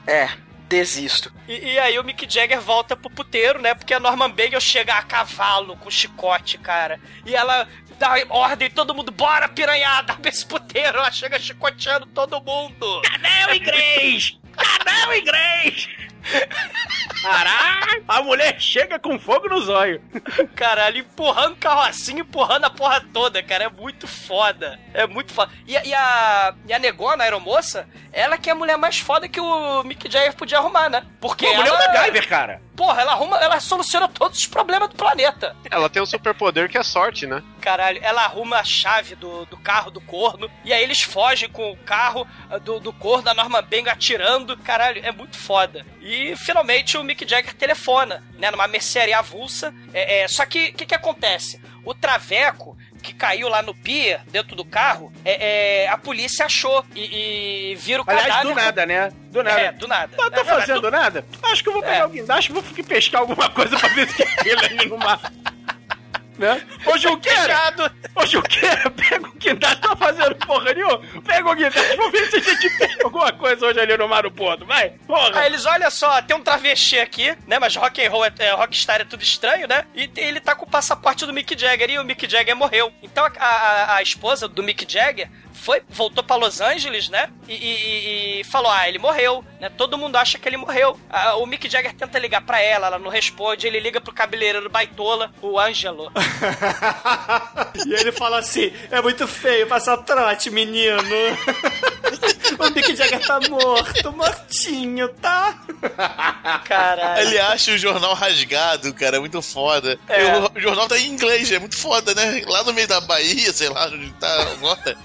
É, desisto. E, e aí o Mick Jagger volta pro puteiro, né? Porque a Norman Bagel chega a cavalo com chicote, cara. E ela dá ordem, todo mundo, bora piranhada pra [laughs] esse puteiro. Ela chega chicoteando todo mundo. Cadê o inglês? Cadê o inglês? Caralho! A mulher chega com fogo nos olhos. Caralho, empurrando carrocinho, empurrando a porra toda, cara. É muito foda. É muito foda. E, a- e a, e a negona, a aeromoça, ela que é a mulher mais foda que o Mick Jagger podia arrumar, né? Porque Pô, a mulher é ela... o MacGyver, cara. Porra, ela arruma, ela soluciona todos os problemas do planeta. Ela tem um superpoder que é sorte, né? Caralho, ela arruma a chave do, do carro do corno, e aí eles fogem com o carro ah, do, do corno, da Norma Benga atirando. Caralho, é muito foda. E finalmente o Mick Jagger telefona, né, numa mercearia avulsa. É, é, só que o que, que acontece? O Traveco, que caiu lá no pier, dentro do carro, é, é, a polícia achou e, e vira o Aliás, cadáver. do nada, né? Do nada. É, do nada. Tá, tá É, não, é fazendo nada? Acho que eu vou pegar É. o guindaste e vou pescar alguma coisa pra ver se [laughs] tem aquele ali no mar. Né? Ô, Junqueira! Ô, Junqueira, pega o guindaste, tá fazendo porra nenhuma. Pega o guindaste, vamos ver se a gente pega alguma coisa hoje ali no mar do Porto, vai. Porra. Aí eles, olha só, tem um travesti aqui, né? Mas rock and roll, é, é, rockstar é tudo estranho, né? E ele tá com o passaporte do Mick Jagger e o Mick Jagger morreu. Então a, a- a esposa do Mick Jagger foi, voltou pra Los Angeles, né? E, e- e falou, ah, ele morreu, né? Todo mundo acha que ele morreu. Ah, o Mick Jagger tenta ligar pra ela, ela não responde, ele liga pro cabeleireiro baitola, o Ângelo. [laughs] E ele fala assim: é muito feio passar trote, menino. [laughs] o Mick Jagger tá morto, mortinho, tá? Caralho. Ele acha o jornal rasgado, cara, é muito foda. É. O, o jornal tá em inglês, é muito foda, né? Lá no meio da Bahia, sei lá onde tá agora.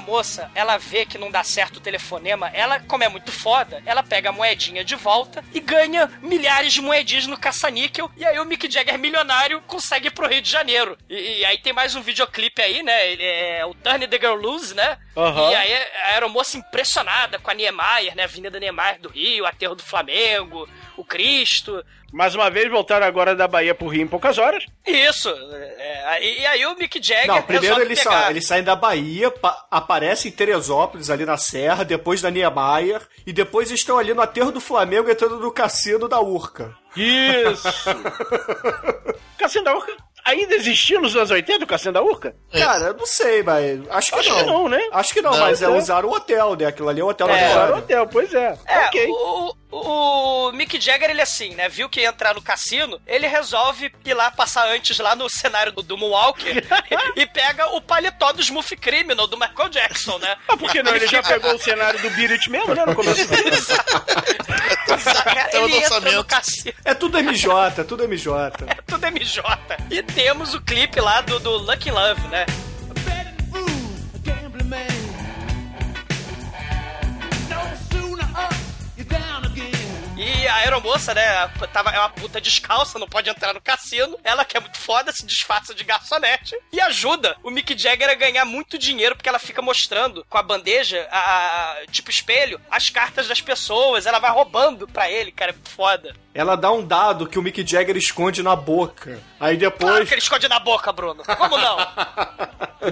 A aeromoça, ela vê que não dá certo o telefonema, ela, como é muito foda, ela pega a moedinha de volta e ganha milhares de moedinhas no caça-níquel, e aí o Mick Jagger milionário consegue ir pro Rio de Janeiro. E, e aí tem mais um videoclipe aí, né? Ele é o Turn the Girl Loose, né? Aham. E aí a aeromoça impressionada com a Niemeyer, né? Avenida Niemeyer do Rio, Aterro do Flamengo, o Cristo. Mais uma vez, voltaram agora da Bahia pro Rio em poucas horas. Isso. É, aí- e aí o Mick Jagger Não, primeiro eles, pegar... sa eles saem da Bahia, pa- aparecem em Teresópolis, ali na Serra, depois da Niemeyer, e depois estão ali no aterro do Flamengo, entrando no cassino da Urca. Isso! [laughs] Cassino da Urca ainda existia nos anos 80 o Cassino da Urca? Cara, eu não sei, mas acho que Acho não. que não, né? Acho que não, Não, mas é, é. usaram o hotel, né? Aquilo ali é o hotel da É, Era o hotel, pois é. É, ok. o, o, Mick Jagger, ele assim, né? Viu que ia entrar no cassino, ele resolve ir lá passar antes lá no cenário do, do Moonwalker [laughs] e pega o paletó do Smooth Criminal do Michael Jackson, né? Ah, por que não? Ele já pegou o cenário do Beat It mesmo, né? No começo. [laughs] Cara, Tava ele entra no cassino, É tudo MJ, é tudo MJ. tudo MJ. E temos o clipe lá do, do Lucky Love, né? A aeromoça, né, tava, é uma puta descalça, não pode entrar no cassino. Ela, que é muito foda, se disfarça de garçonete e ajuda o Mick Jagger a ganhar muito dinheiro, porque ela fica mostrando com a bandeja, a, a- tipo espelho, as cartas das pessoas. Ela vai roubando pra ele, cara, é muito foda. Ela dá um dado que o Mick Jagger esconde na boca. Aí Claro depois. que ele esconde na boca, Bruno. Como não? [laughs]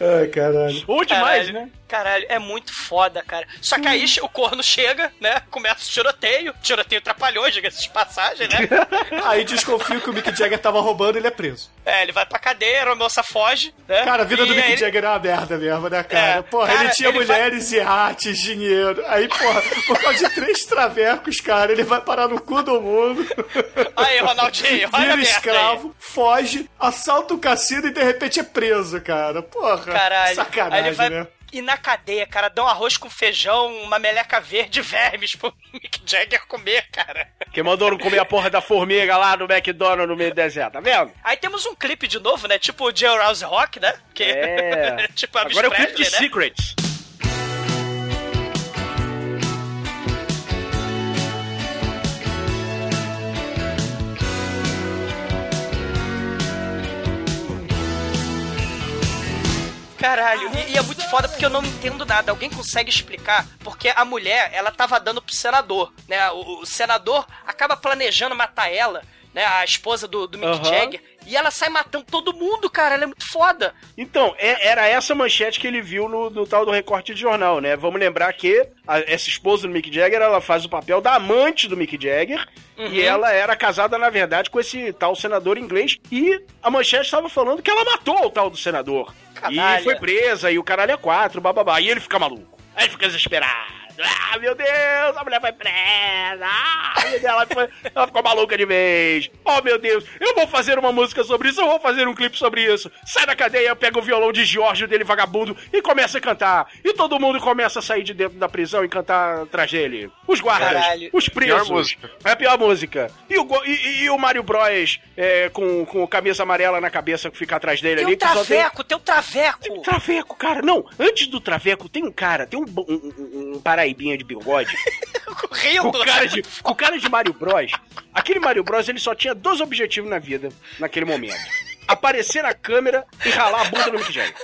Ai, caralho. Ou demais, Caralho. né? Caralho, é muito foda, cara. Só que aí o corno chega, né? Começa o tiroteio. Tiroteio trapalhões, diga-se de passagem, né? [laughs] Aí desconfio que o Mick Jagger tava roubando e ele é preso. É, ele vai pra cadeia, a moça foge, né? Cara, a vida E do Mick aí ele- Jagger é uma merda mesmo, né, cara? É, porra, cara, ele tinha ele vai- mulheres, iates, dinheiro. Aí, porra, por causa de três travecos, cara, ele vai parar no cu do mundo. Aí, Ronaldinho, [laughs] olha Vira escravo, foge, assalta o cassino e de repente é preso, cara. Porra, Caralho. sacanagem, Aí vai- né? E na cadeia, cara, dão arroz com feijão, uma meleca verde [laughs] vermes pro Mick Jagger comer, cara. Quem mandou não comer a porra da formiga lá no McDonald's no meio do deserto, tá vendo? Aí temos um clipe de novo, né? Tipo o Jailhouse Rock, né? Que É. [laughs] tipo Elvis Agora é o clipe de né? Secrets. Caralho, e, e é muito foda porque eu não entendo nada. Alguém consegue explicar? Porque a mulher, ela tava dando pro senador, né? O, o senador acaba planejando matar ela, né? A esposa do, do Mick Aham. Jagger. E ela sai matando todo mundo, cara. Ela é muito foda. Então, é- era essa manchete que ele viu no, no tal do recorte de jornal, né? Vamos lembrar que a- essa esposa do Mick Jagger, ela faz o papel da amante do Mick Jagger. Uhum. E ela era casada, na verdade, com esse tal senador inglês. E a manchete estava falando que ela matou o tal do senador. Canalha. E foi presa, e o caralho é quatro, bababá. E ele fica maluco. Aí ele fica desesperado. Ah, meu Deus, a mulher foi presa. Ah, meu Deus, ela, foi- ela ficou maluca de vez. Oh, meu Deus, eu vou fazer uma música sobre isso, eu vou fazer um clipe sobre isso. Sai da cadeia, pega o violão de Giorgio dele, vagabundo, e começa a cantar. E todo mundo começa a sair de dentro da prisão e cantar atrás dele. Os guardas, Caralho. os presos. É a pior música. E o, e, e- o Mario Bros é, com, com camisa amarela na cabeça que fica atrás dele Tem ali. um que só tem- traveco, tem um traveco. Traveco, cara. Não, antes do Traveco tem um cara, tem um, um, um- um paraibinha de bigode. [laughs] Rindo. com, cara de, com cara de Mario Bros. Aquele Mario Bros, ele só tinha dois objetivos na vida, naquele momento. Aparecer na câmera e ralar a bunda do Mick Jagger.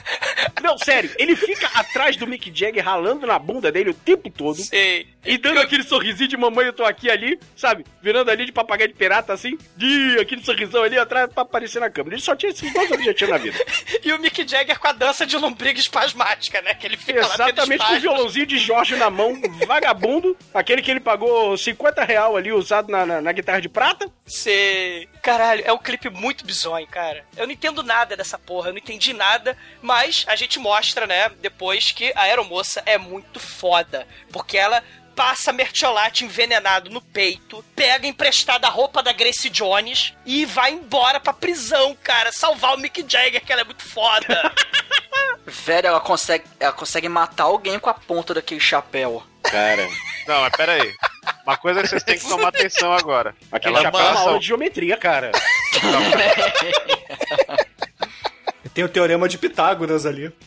Não, sério, ele fica atrás do Mick Jagger ralando na bunda dele o tempo todo. Sei. E dando aquele sorrisinho de mamãe, eu tô aqui ali, sabe? Virando ali de papagaio de pirata, assim. De aquele sorrisão ali atrás pra aparecer na câmera. Ele só tinha esses dois objetivos na vida. [laughs] E o Mick Jagger com a dança de lombriga espasmática, né? Que ele fica Exatamente com o violãozinho de Jorge na mão, [laughs] vagabundo. Aquele que ele pagou 50 real ali, usado na, na, na guitarra de prata. Sei. Caralho, é um clipe muito bizonho, cara. Eu não entendo nada dessa porra, eu não entendi nada, mas a gente mostra, né, depois que a aeromoça é muito foda. Porque ela passa mertiolate envenenado no peito, pega emprestada a roupa da Grace Jones e vai embora pra prisão, cara, salvar o Mick Jagger, que ela é muito foda. [laughs] Velho, ela consegue, ela consegue matar alguém com a ponta daquele chapéu. Cara, Não, mas pera aí. Uma coisa que vocês têm que tomar atenção agora. aquele Ela chapéu é uma passa- aula de geometria, cara. [laughs] [laughs] Tem o teorema de Pitágoras ali. [laughs]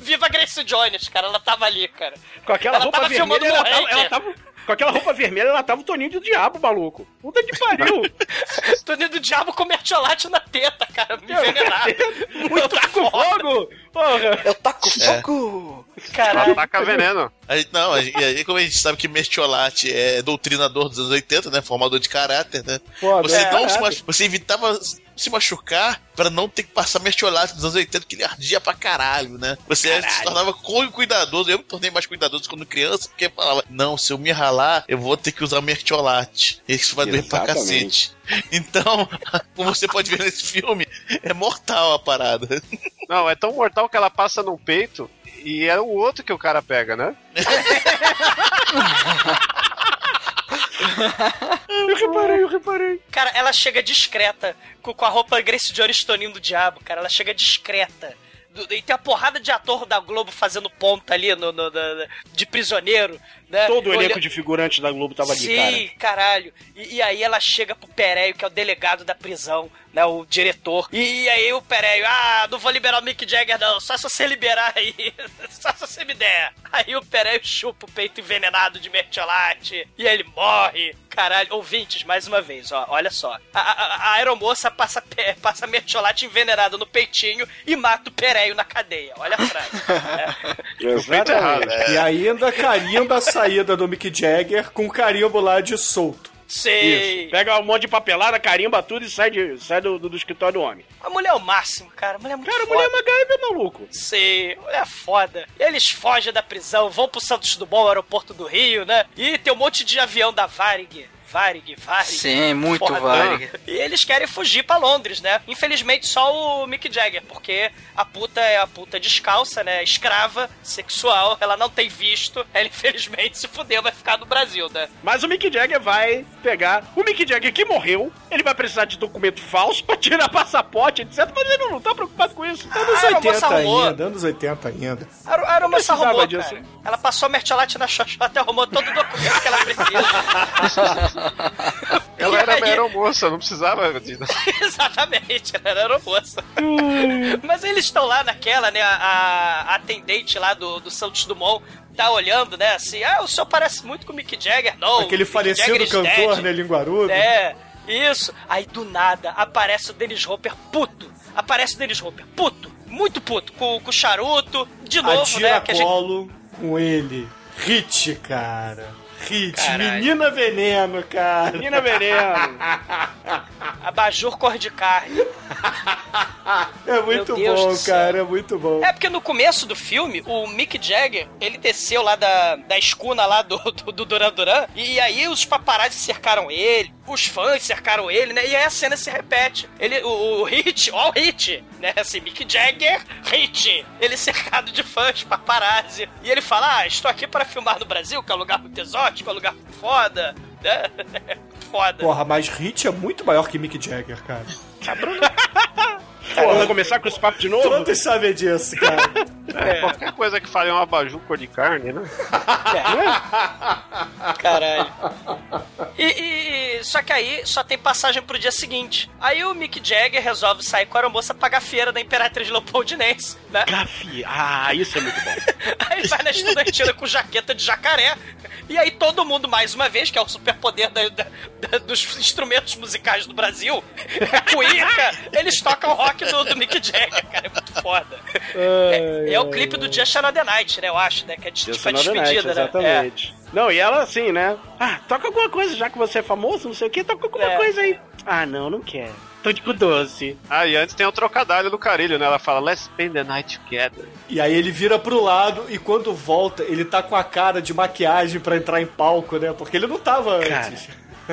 Viva a Grace Jones, cara, ela tava ali, cara. Com aquela Ela roupa tava vermelha, filmando ela tava, ela tava- Com aquela roupa vermelha, ela tava o Toninho do Diabo, maluco. Puta que pariu. [laughs] Toninho do Diabo com mertiolate na teta, cara, envenenado. [laughs] Muito tá com fogo. Porra. Eu taco fogo! Caralho. Taca veneno. Aí, não, e aí como a gente sabe que Mertiolate é doutrinador dos anos 80, né? Formador de caráter, né? Foda, Você, é, não você evitava se machucar pra não ter que passar Mertiolate dos anos 80, que ele ardia pra caralho, né? Você se tornava cu- cuidadoso. Eu me tornei mais cuidadoso quando criança, porque falava, não, se eu me ralar, eu vou ter que usar Mertiolate. Isso vai doer pra cacete. [laughs] Então, [laughs] como você pode ver nesse filme, é mortal a parada. [laughs] Não, é tão mortal que ela passa no peito e é o outro que o cara pega, né? Eu reparei, eu reparei. Cara, ela chega discreta, com, com a roupa Grace Jones Toninho do Diabo, cara. Ela chega discreta. Do- e tem a porrada de ator da Globo fazendo ponta ali no, no- da- de prisioneiro, né? Todo o elenco Olha- de figurantes da Globo tava ali, Sim, cara. caralho. E, e aí ela chega pro Pereio, que é o delegado da prisão, né? O diretor. E, aí o Pereio, ah, não vou liberar o Mick Jagger, não. Só se você liberar aí. [laughs] Só se você me der. Aí o Pereio chupa o peito envenenado de mertiolate. E ele morre. Caralho, ouvintes, mais uma vez, ó, olha só. A, a- a aeromoça passa, pe- passa mertiolate envenenado no peitinho e mata o Pereio na cadeia. Olha a frase. [laughs] É. Exatamente. E ainda carimba a saída do Mick Jagger com o carimbo lá de solto. Sei. Isso. Pega um monte de papelada, carimba tudo e sai, de, sai do, do, do escritório do homem. A mulher é o máximo, cara. A mulher é muito Cara, a foda. mulher é MacGyver, maluco. Sei, mulher foda. Eles fogem da prisão, vão pro Santos Dumont, aeroporto do Rio, né? E tem um monte de avião da Varig Varig, Varig. Sim, muito Foda. Varig. E eles querem fugir pra Londres, né? Infelizmente só o Mick Jagger, porque a puta é a puta descalça, né? Escrava, sexual, ela não tem visto. Ela infelizmente se fudeu, vai ficar no Brasil, né? Mas o Mick Jagger vai pegar. O Mick Jagger que morreu, ele vai precisar de documento falso pra tirar passaporte, etc. Mas ele não tá preocupado com isso. Anos Ah, a moça 80 arrumou. ainda, anos 80 ainda. A, aeromoça arrumou. Ela passou a mertiolate na xoxota e arrumou todo o documento que ela precisa. [laughs] Ela E era aí- uma aeromoça, não precisava de. [laughs] Exatamente, ela era aeromoça. Mas eles estão lá naquela, né? A, a atendente lá do, do Santos Dumont tá olhando, né? Assim, ah, o senhor parece muito com o Mick Jagger. Não, Aquele falecido Jagger is cantor, dead. né, linguarudo. É, isso. Aí do nada aparece o Dennis Hopper puto. Aparece o Dennis Hopper puto. Muito puto. Com, com o charuto. De novo, a tira né? Que a gente... colo com ele. Hit, cara. Hit. Caralho. Menina veneno, cara. Menina veneno. [laughs] Abajur cor de carne. É muito bom, cara. É muito bom. É porque no começo do filme, o Mick Jagger, ele desceu lá da, da escuna lá do, do, do Duran Duran, e aí os paparazzi cercaram ele, os fãs cercaram ele, né? E aí a cena se repete. Ele, o, o Hit, ó o Hit, né? Assim, Mick Jagger, Hit. Ele cercado de fãs, paparazzi. E ele fala, ah, estou aqui para filmar no Brasil, que é um lugar muito exótico, é um lugar foda, né? [laughs] foda. Porra, mas Hit é muito maior que Mick Jagger, cara. [laughs] Vamos começar com esse papo de novo? Todos sabem disso, cara. É, Qualquer coisa que fale um abajur cor de carne, né? Caralho. E, e- só que aí só tem passagem pro dia seguinte. Aí o Mick Jagger resolve sair com a aeromoça pagar a feira da Imperatriz Leopoldinense, né? Gafi. Ah, isso é muito bom. [laughs] Aí ele vai na estudantina com jaqueta de jacaré. E aí todo mundo, mais uma vez, que é o superpoder da- da- da- dos instrumentos musicais do Brasil, [laughs] cuíca, eles tocam rock do, do Mick Jagger, cara. É muito foda. É, é o clipe do Just Another Night, né? Eu acho, né? Que é de, tipo, a despedida, Night, né? Exatamente. Não, e ela assim, né? Ah, toca alguma coisa, já que você é famoso, não sei o que, toca alguma É. coisa aí. Ah, não, não quero. Tô de doce. Ah, e antes tem o trocadilho do carilho, né? Ela fala, let's spend the night together. E aí ele vira pro lado e quando volta, ele tá com a cara de maquiagem pra entrar em palco, né? Porque ele não tava Cara. antes.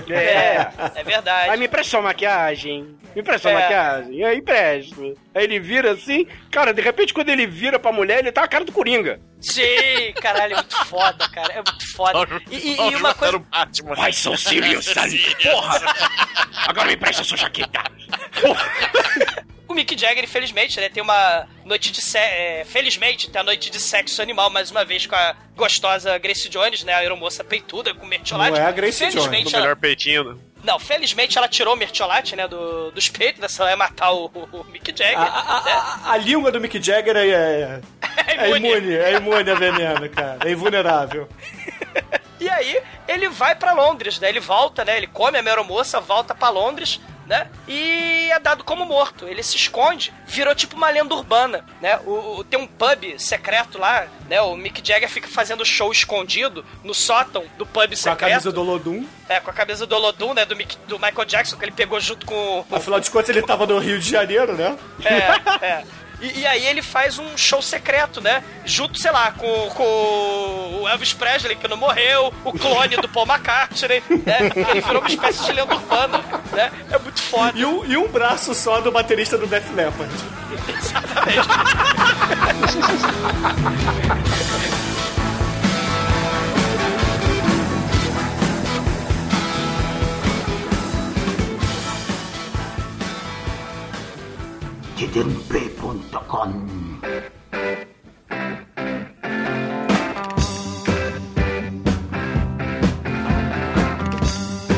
É, é verdade. Aí me empresta uma maquiagem. Me empresta É. uma maquiagem. Aí empresto. Aí ele vira assim. Cara, de repente, quando ele vira pra mulher, ele tá a cara do Coringa. Sim, caralho, é muito foda, cara. É muito foda. E, e- e uma coisa. so serious, son? Porra! Agora me empresta sua jaqueta. O Mick Jagger, infelizmente, né, tem uma noite de sexo. felizmente, tem a noite de sexo animal, mais uma vez, com a gostosa Grace Jones, né? A aeromoça peituda com mertiolate. Não é a Grace felizmente, Do ela- melhor peitinho, né? Não, felizmente ela tirou o mertiolate, né, do, dos peitos, né? Se ela ia matar o, o Mick Jagger. A, a- né? a- a língua do Mick Jagger é, é, [laughs] é imune, é imune a veneno, cara. É invulnerável. [laughs] E aí, ele vai pra Londres, né? Ele volta, né? Ele come a aeromoça, volta pra Londres, né? E é dado como morto. Ele se esconde, virou tipo uma lenda urbana, né? O, o- tem um pub secreto lá, né? O Mick Jagger fica fazendo show escondido no sótão do pub Com a secreto. camisa do Lodum. É, com a camisa do Olodum, né? Do, Mick- do Michael Jackson, que ele pegou junto com... com Afinal de contas, ele tava no Rio de Janeiro, né? é, [laughs] é. E, e aí ele faz um show secreto, né? Junto, sei lá, com, com o Elvis Presley, que não morreu, o clone do Paul McCartney, né? Ele virou uma espécie de lenda urbana, né? É muito foda. E um, e um braço só do baterista do Def Leppard. Exatamente. [laughs]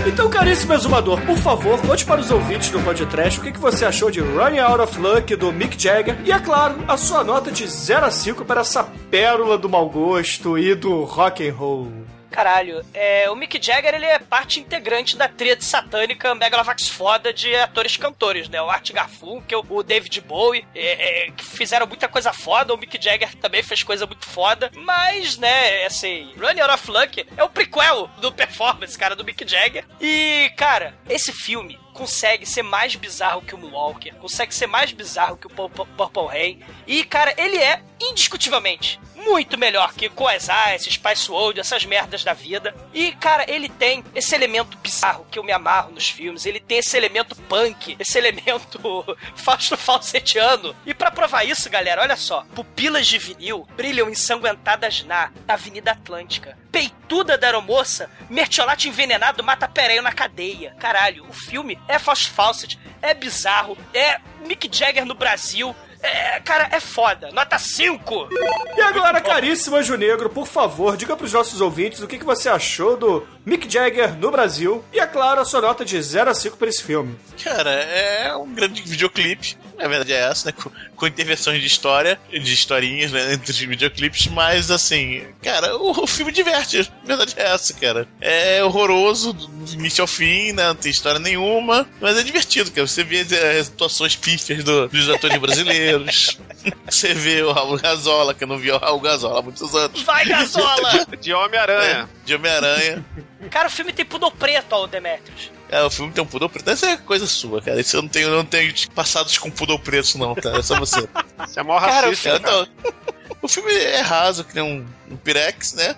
Então, caríssimo exumador, por favor, conte para os ouvintes do podcast o que, que você achou de Running Out of Luck do Mick Jagger e, é claro, a sua nota de 0 a 5 para essa pérola do mau gosto e do rock and roll. Caralho, é, o Mick Jagger ele é parte integrante da tríade satânica Megalovax foda de atores cantores, né? O Art Garfunkel, o David Bowie, é, é, que fizeram muita coisa foda. O Mick Jagger também fez coisa muito foda. Mas, né, assim, Running Out of Luck é o prequel do performance, cara, do Mick Jagger. E, cara, esse filme consegue ser mais bizarro que o Moonwalker, consegue ser mais bizarro que o Purple Rain. E, cara, ele é indiscutivelmente muito melhor que Koazai, esse Spice World, essas merdas da vida. E, cara, ele tem esse elemento bizarro que eu me amarro nos filmes. Ele tem esse elemento punk, esse elemento [laughs] fausto falsetiano. E pra provar isso, galera, olha só. Pupilas de vinil brilham ensanguentadas na Avenida Atlântica. Peituda da aeromoça, mertiolate envenenado mata Pereio na cadeia. Caralho, o filme é Fausto Fawcett, é bizarro, é Mick Jagger no Brasil. É, cara, é foda. Nota 5. E agora, caríssimo Anjo Negro, por favor, diga pros nossos ouvintes o que, que você achou do Mick Jagger no Brasil e, é claro, a sua nota de 0 a 5 para esse filme. Cara, é um grande videoclipe. A verdade é essa, né? Com, com intervenções de história, de historinhas, né? Entre os videoclipes, mas assim, cara, o, o filme diverte. A verdade é essa, cara. É horroroso, do início ao fim, né? Não tem história nenhuma, mas é divertido, cara. Você vê as atuações pífias do- dos atores brasileiros. [laughs] Você vê o Raul Gazola, que eu não vi o Raul Gazola há muitos anos. Vai, Gazola! De Homem-Aranha. É, de Homem-Aranha. Cara, o filme tem pudor preto, ó, Demetrius. É, o filme tem um pudor preto. Essa é coisa sua, cara. Isso eu não tenho, não tenho passados com pudor preto, não, tá? É só você. Você é mó Cara, racista, o, cara. então, o filme é raso, que nem um, um Pirex, né?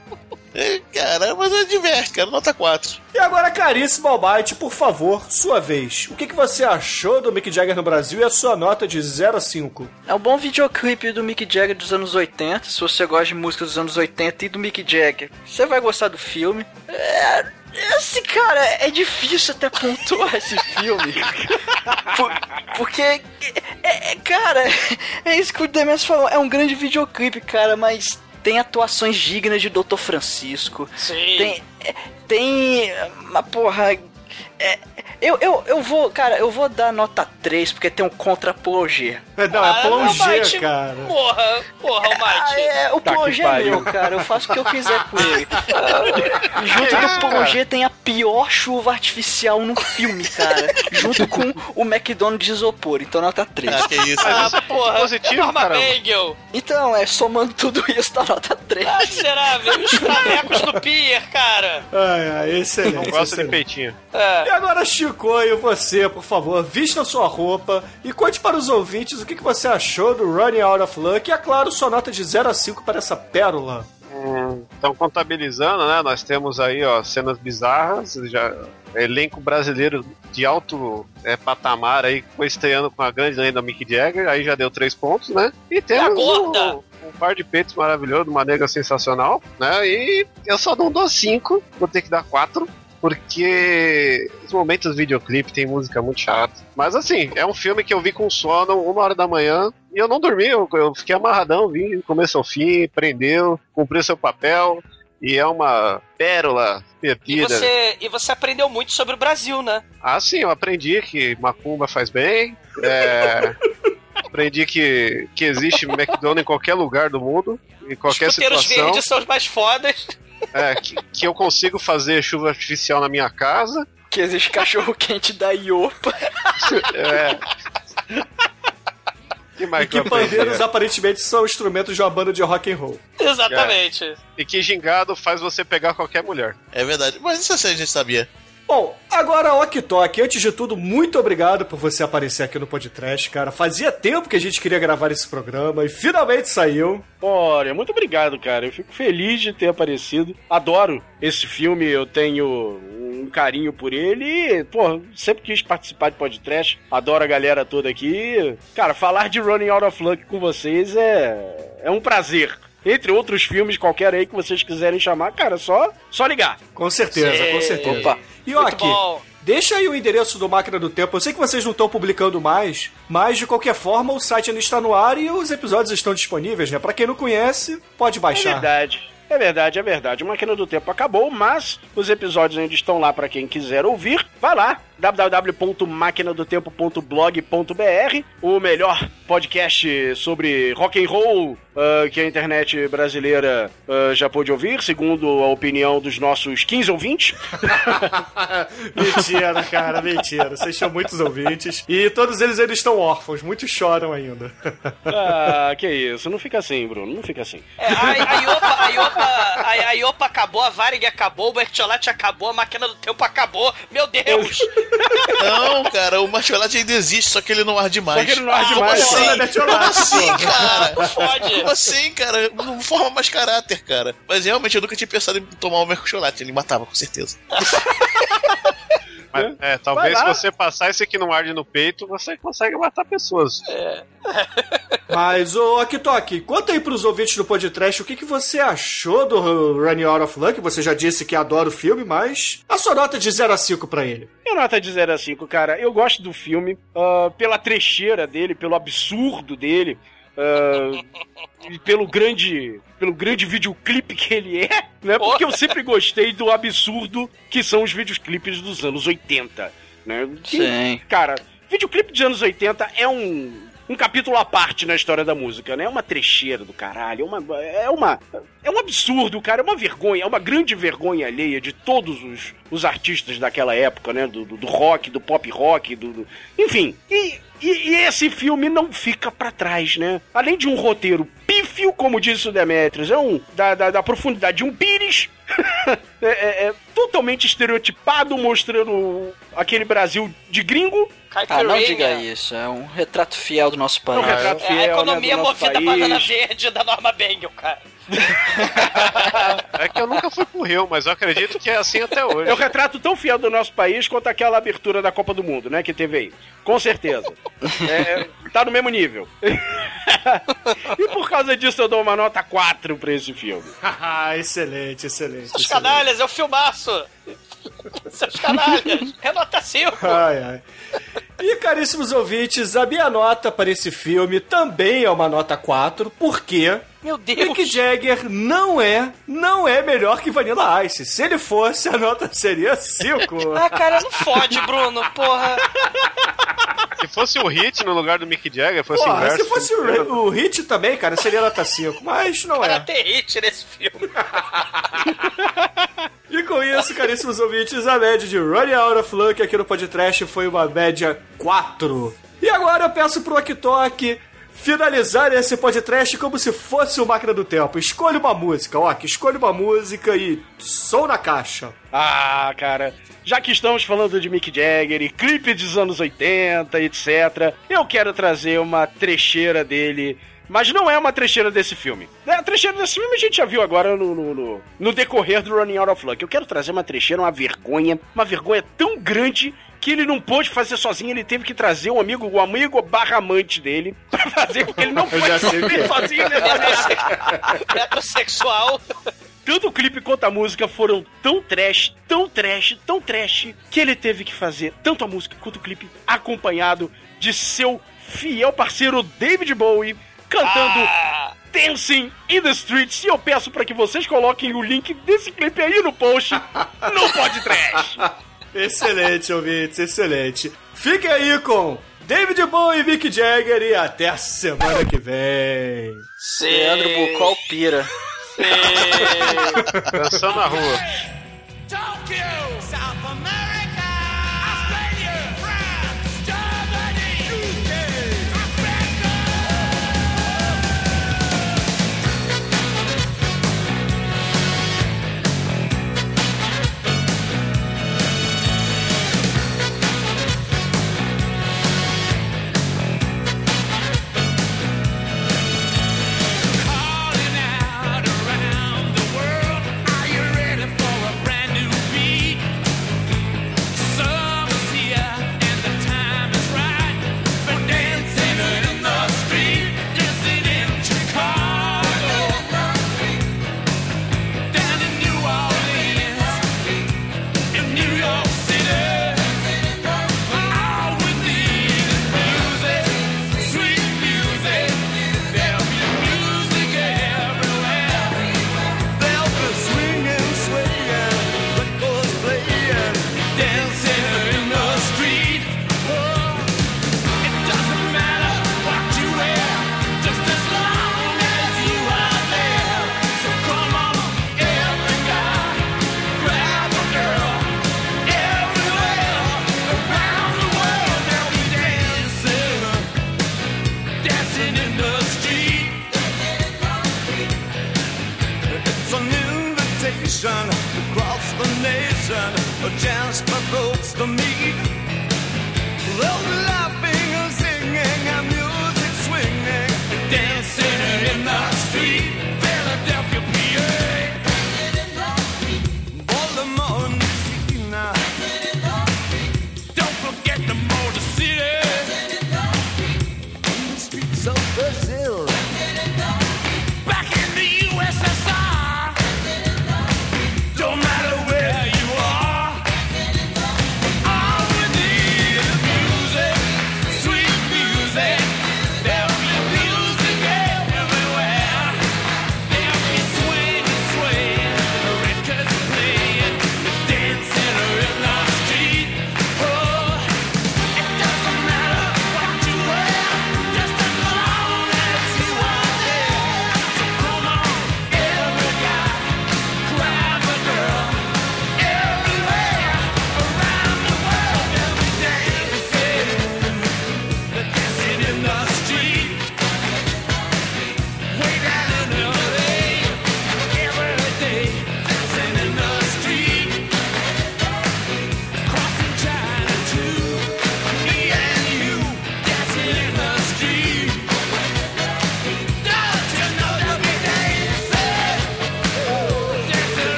Cara, mas é diverte, cara. Nota 4. E agora, caríssimo Almighty, por favor, sua vez. O que, que você achou do Mick Jagger no Brasil e a sua nota de 0 a 5? É um bom videoclipe do Mick Jagger dos anos 80. Se você gosta de música dos anos 80 e do Mick Jagger, você vai gostar do filme. É. Esse cara, é difícil até pontuar [laughs] esse filme. Por- porque, é, é- cara, é isso que o Demes falou. É um grande videoclipe, cara, mas tem atuações dignas de Dr. Francisco. Sim. Tem. é, Tem. Uma porra. É, eu, eu, eu vou, cara, eu vou dar nota 3, porque tem um contra Plongé. Não, é Ah, plongé, Almighty, cara. Porra, porra, Almighty. Ah, é, o Tá Plongé é meu, cara. Eu faço o que eu quiser com ele. Ah, [laughs] junto do Plongé tem a pior chuva artificial no filme, cara. Junto com o McDonald's de isopor. Então nota 3. Ah, que isso. Ah, é porra, positivo, caramba. Bagel. Então, é, somando tudo isso, dá nota 3. Ah, miserável. [laughs] Os travecos do Pier, cara. Ai, ai, excelente. Não gosta de peitinho. É. E agora, Chicoio, você, por favor, vista sua roupa e conte para os ouvintes o que, que você achou do Running Out of Luck e, é claro, sua nota de 0 a 5 para essa pérola. Então, contabilizando, né? Nós temos aí, ó, cenas bizarras, já elenco brasileiro de alto é, patamar aí, estreando com a grande lenda Mick Jagger, aí já deu três pontos, né? E a gorda. um, um par de peitos maravilhoso, uma nega sensacional, né? E eu só não dou cinco, vou ter que dar quatro. Porque os momentos do videoclipe tem música muito chata. Mas assim, é um filme que eu vi com sono, uma hora da manhã, e eu não dormi, eu, eu fiquei amarradão, vi começo ao fim, prendeu, cumpriu seu papel, e é uma pérola E perdida. você, e você aprendeu muito sobre o Brasil, né? Ah, sim, eu aprendi que macumba faz bem. é, [laughs] aprendi que, que existe McDonald's em qualquer lugar do mundo, em qualquer Os situação. verdes são os mais fodas. É, que, que eu consigo fazer chuva artificial na minha casa. Que existe cachorro [laughs] quente da Iopa. É. Que mais E que pandeiros aparentemente são instrumentos de uma banda de rock and roll. Exatamente. E que gingado faz você pegar qualquer mulher. É verdade. Mas isso assim a gente sabia. Bom, agora, Ok antes de tudo, muito obrigado por você aparecer aqui no podcast, cara. Fazia tempo que a gente queria gravar esse programa e finalmente saiu. Olha, muito obrigado, cara. Eu fico feliz de ter aparecido. Adoro esse filme, eu tenho um carinho por ele e, pô, sempre quis participar de podcast. Adoro a galera toda aqui. Cara, falar de Running Out of Luck com vocês é, é um prazer. Entre outros filmes qualquer aí que vocês quiserem chamar, cara, só, só ligar. Com certeza, Sim. com certeza. Opa. E Ok, bom. deixa aí o endereço do Máquina do Tempo. Eu sei que vocês não estão publicando mais, mas de qualquer forma o site ainda está no ar e os episódios estão disponíveis, né? Pra quem não conhece, pode É baixar. verdade. É verdade, é verdade. A Máquina do Tempo acabou, mas os episódios ainda estão lá para quem quiser ouvir. Vai lá, www.maquinadotempo.blog.br, o melhor podcast sobre rock and roll ah, que a internet brasileira ah, já pôde ouvir, segundo a opinião dos nossos 15 ouvintes. [laughs] mentira, cara, mentira. Vocês são muitos ouvintes e todos eles ainda estão órfãos, muitos choram ainda. Ah, que isso, não fica assim, Bruno, não fica assim. É, a, a Iopa, a Iopa, a, a a Iopa acabou, a Varig acabou, o Bertolatti acabou, a máquina do tempo acabou. Meu Deus! [laughs] Não, cara, o Martiolate ainda existe, só que ele não arde mais. Só que ele não arde Como mais. assim? Como assim, pô. cara? Não fode. Como assim, cara? Não forma mais caráter, cara. Mas realmente eu nunca tinha pensado em tomar o mercholate. Ele matava, com certeza. Mas, é, talvez se você passar esse aqui não arde no peito, você consegue matar pessoas. Mas, ô Akitok, conta aí pros ouvintes do podcast o que, que você achou do Running Out of Luck. Você já disse que adora o filme, mas a sua nota de 0 a 5 pra ele. Minha nota de 0 a 5, cara. Eu gosto do filme ah, pela trecheira dele, pelo absurdo dele, e pelo grande, pelo grande videoclipe que ele é, né? Porque eu sempre gostei do absurdo que são os videoclipes dos anos 80, né? Que, Sim. Cara, videoclipe dos anos 80 é um, um capítulo à parte na história da música, né? É uma trecheira do caralho, é uma, é uma é um absurdo, cara, é uma vergonha, é uma grande vergonha alheia de todos os, os artistas daquela época, né? Do, do, do rock, do pop rock, do, do- enfim. E, e, e esse filme não fica pra trás, né? Além de um roteiro pífio, como disse o Demetrius, é um da, da, da profundidade de um pires. [laughs] é, é- é totalmente estereotipado, mostrando aquele Brasil de gringo. Ah, não diga isso. É um retrato fiel do nosso país. É um retrato É fiel, a economia né, do nosso movida a país. banana verde da Norma Bengel, cara. É que eu nunca fui pro Rio, mas eu acredito que é assim até hoje. É o retrato tão fiel do nosso país quanto aquela abertura da Copa do Mundo, né? Que teve aí. Com certeza. É, tá no mesmo nível. [laughs] e por causa disso eu dou uma nota 4 pra esse filme. Haha, [laughs] excelente, excelente. Seus canalhas, é o filmaço. Seus canalhas. É nota 5. Ai, ai. E caríssimos ouvintes, a minha nota para esse filme também é uma nota 4, porque Meu Deus. Mick Jagger não é, não é melhor que Vanilla Ice. Se ele fosse, a nota seria 5. [laughs] Ah, cara, não fode, Bruno, porra. Se fosse o Hit no lugar do Mick Jagger, fosse Porra, inverso. se fosse o, o Hit também, cara, seria nota 5. Mas não Para é. ter hit nesse filme. [laughs] E com isso, [laughs] caríssimos ouvintes, a média de Running Out of Luck aqui no podcast foi uma média 4. E agora eu peço pro Oktok finalizar esse podcast como se fosse o Máquina do Tempo. Escolha uma música, Ok, escolha uma música e som na caixa. Ah, cara, já que estamos falando de Mick Jagger e clipe dos anos 80, etc., eu quero trazer uma trecheira dele. Mas não é uma trecheira desse filme. É, A trecheira desse filme a gente já viu agora no, no, no- no decorrer do Running Out of Luck. Eu quero trazer uma trecheira, uma vergonha, uma vergonha tão grande que ele não pôde fazer sozinho, ele teve que trazer um amigo, o amigo barra amante dele, [laughs] pra fazer, porque ele não [laughs] pôde sei o que subir é. sozinho. Né? Metrosexual. Tanto o clipe quanto a música foram tão trash, tão trash, tão trash, que ele teve que fazer tanto a música quanto o clipe acompanhado de seu fiel parceiro David Bowie cantando Ah, Dancing in the Streets. E eu peço para que vocês coloquem o link desse clipe aí no post no [laughs] podcast. Excelente, ouvintes, excelente. Fiquem aí com David Bowie e Mick Jagger e até a semana que vem. Leandro Bucol pira. [laughs] Dançando na rua. Tokyo,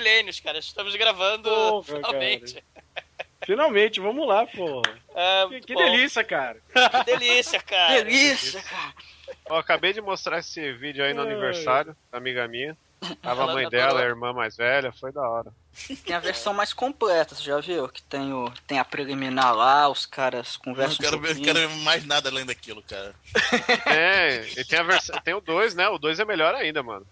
milênios, cara. Estamos gravando Porra, finalmente. Finalmente, vamos lá, pô. Ah, Que, que delícia, cara. Que delícia, cara. Delícia, cara. Ó, acabei de mostrar esse vídeo aí no Ai. aniversário da amiga minha. Tava a mãe dela, a irmã mais velha, foi da hora. Tem a versão mais completa, você já viu? Que tem, o, tem a preliminar lá, os caras Não conversam quero, um quero ver mais nada além daquilo, cara. É, e tem a versão. Tem o 2, né? O 2 é melhor ainda, mano.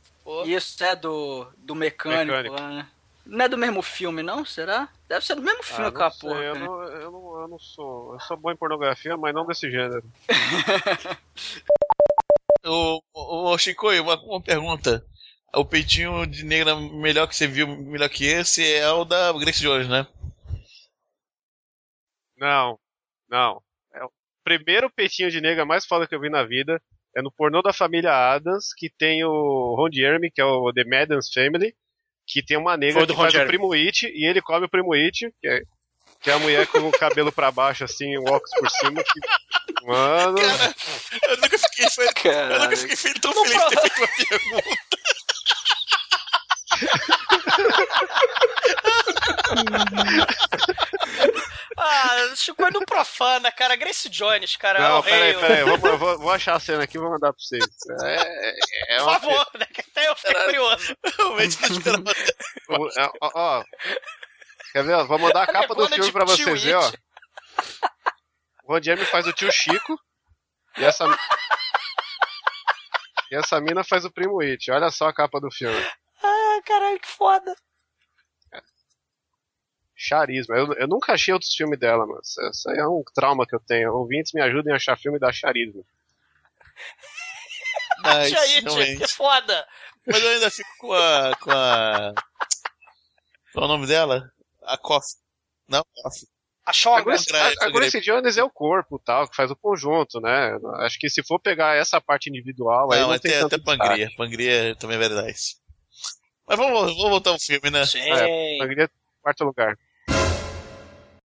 Isso é do, do mecânico, Mecânico. lá, né? Não é do mesmo filme, não? Será? Deve ser do mesmo filme Ah, aquela porra. eu, né? não, eu, não, eu não sou. Eu sou bom em pornografia, mas não desse gênero. [laughs] Ô, ô, ô, Chico, uma, uma pergunta. O peitinho de negra melhor que você viu, melhor que esse, é o da Grace Jones, né? Não, não. É o primeiro peitinho de nega mais foda que eu vi na vida. É no pornô da família Adams, que tem o Ron Jeremy, que é o The Madden's Family, que tem uma do que faz o Jeremy. primo It, e ele come o primo It, que é, que é a mulher com o cabelo pra baixo, assim, o óculos por cima. Que... Mano, Eu nunca fiquei, fe- eu nunca fiquei tão feliz de ter feito uma pergunta. [laughs] Ah, Chico não profana, cara. Grace Jones, cara. é não, o rei. peraí, peraí, eu vou, vou, vou achar a cena aqui e vou mandar pra vocês. É, é, é Por uma favor, né? que até eu fiquei curioso. [laughs] Realmente não esperava. O- é, ó, ó. Quer ver? Vou mandar a capa do negona filme pra vocês verem, ó. O Ron Jeremy faz o tio Chico e essa. E essa mina faz o primo It. Olha só a capa do filme. Ah, caralho, que foda. Charisma. Eu, eu nunca achei outros filmes dela, mas isso aí é um trauma que eu tenho. Ouvintes me ajudem a achar filme da charisma. Mas, Tia It, realmente. que foda. Mas eu ainda fico com a. com a. Qual é o nome dela? A Costa. Não, Costa. A. Grace, a, a Grace Jones é o corpo, tal, que faz o conjunto, né? Acho que se for pegar essa parte individual, aí Não, não até, tem tanto até Pangria. Pangria também é verdade. Mas vamos, vamos voltar ao filme, né? Sim. É, Pangria, quarto lugar.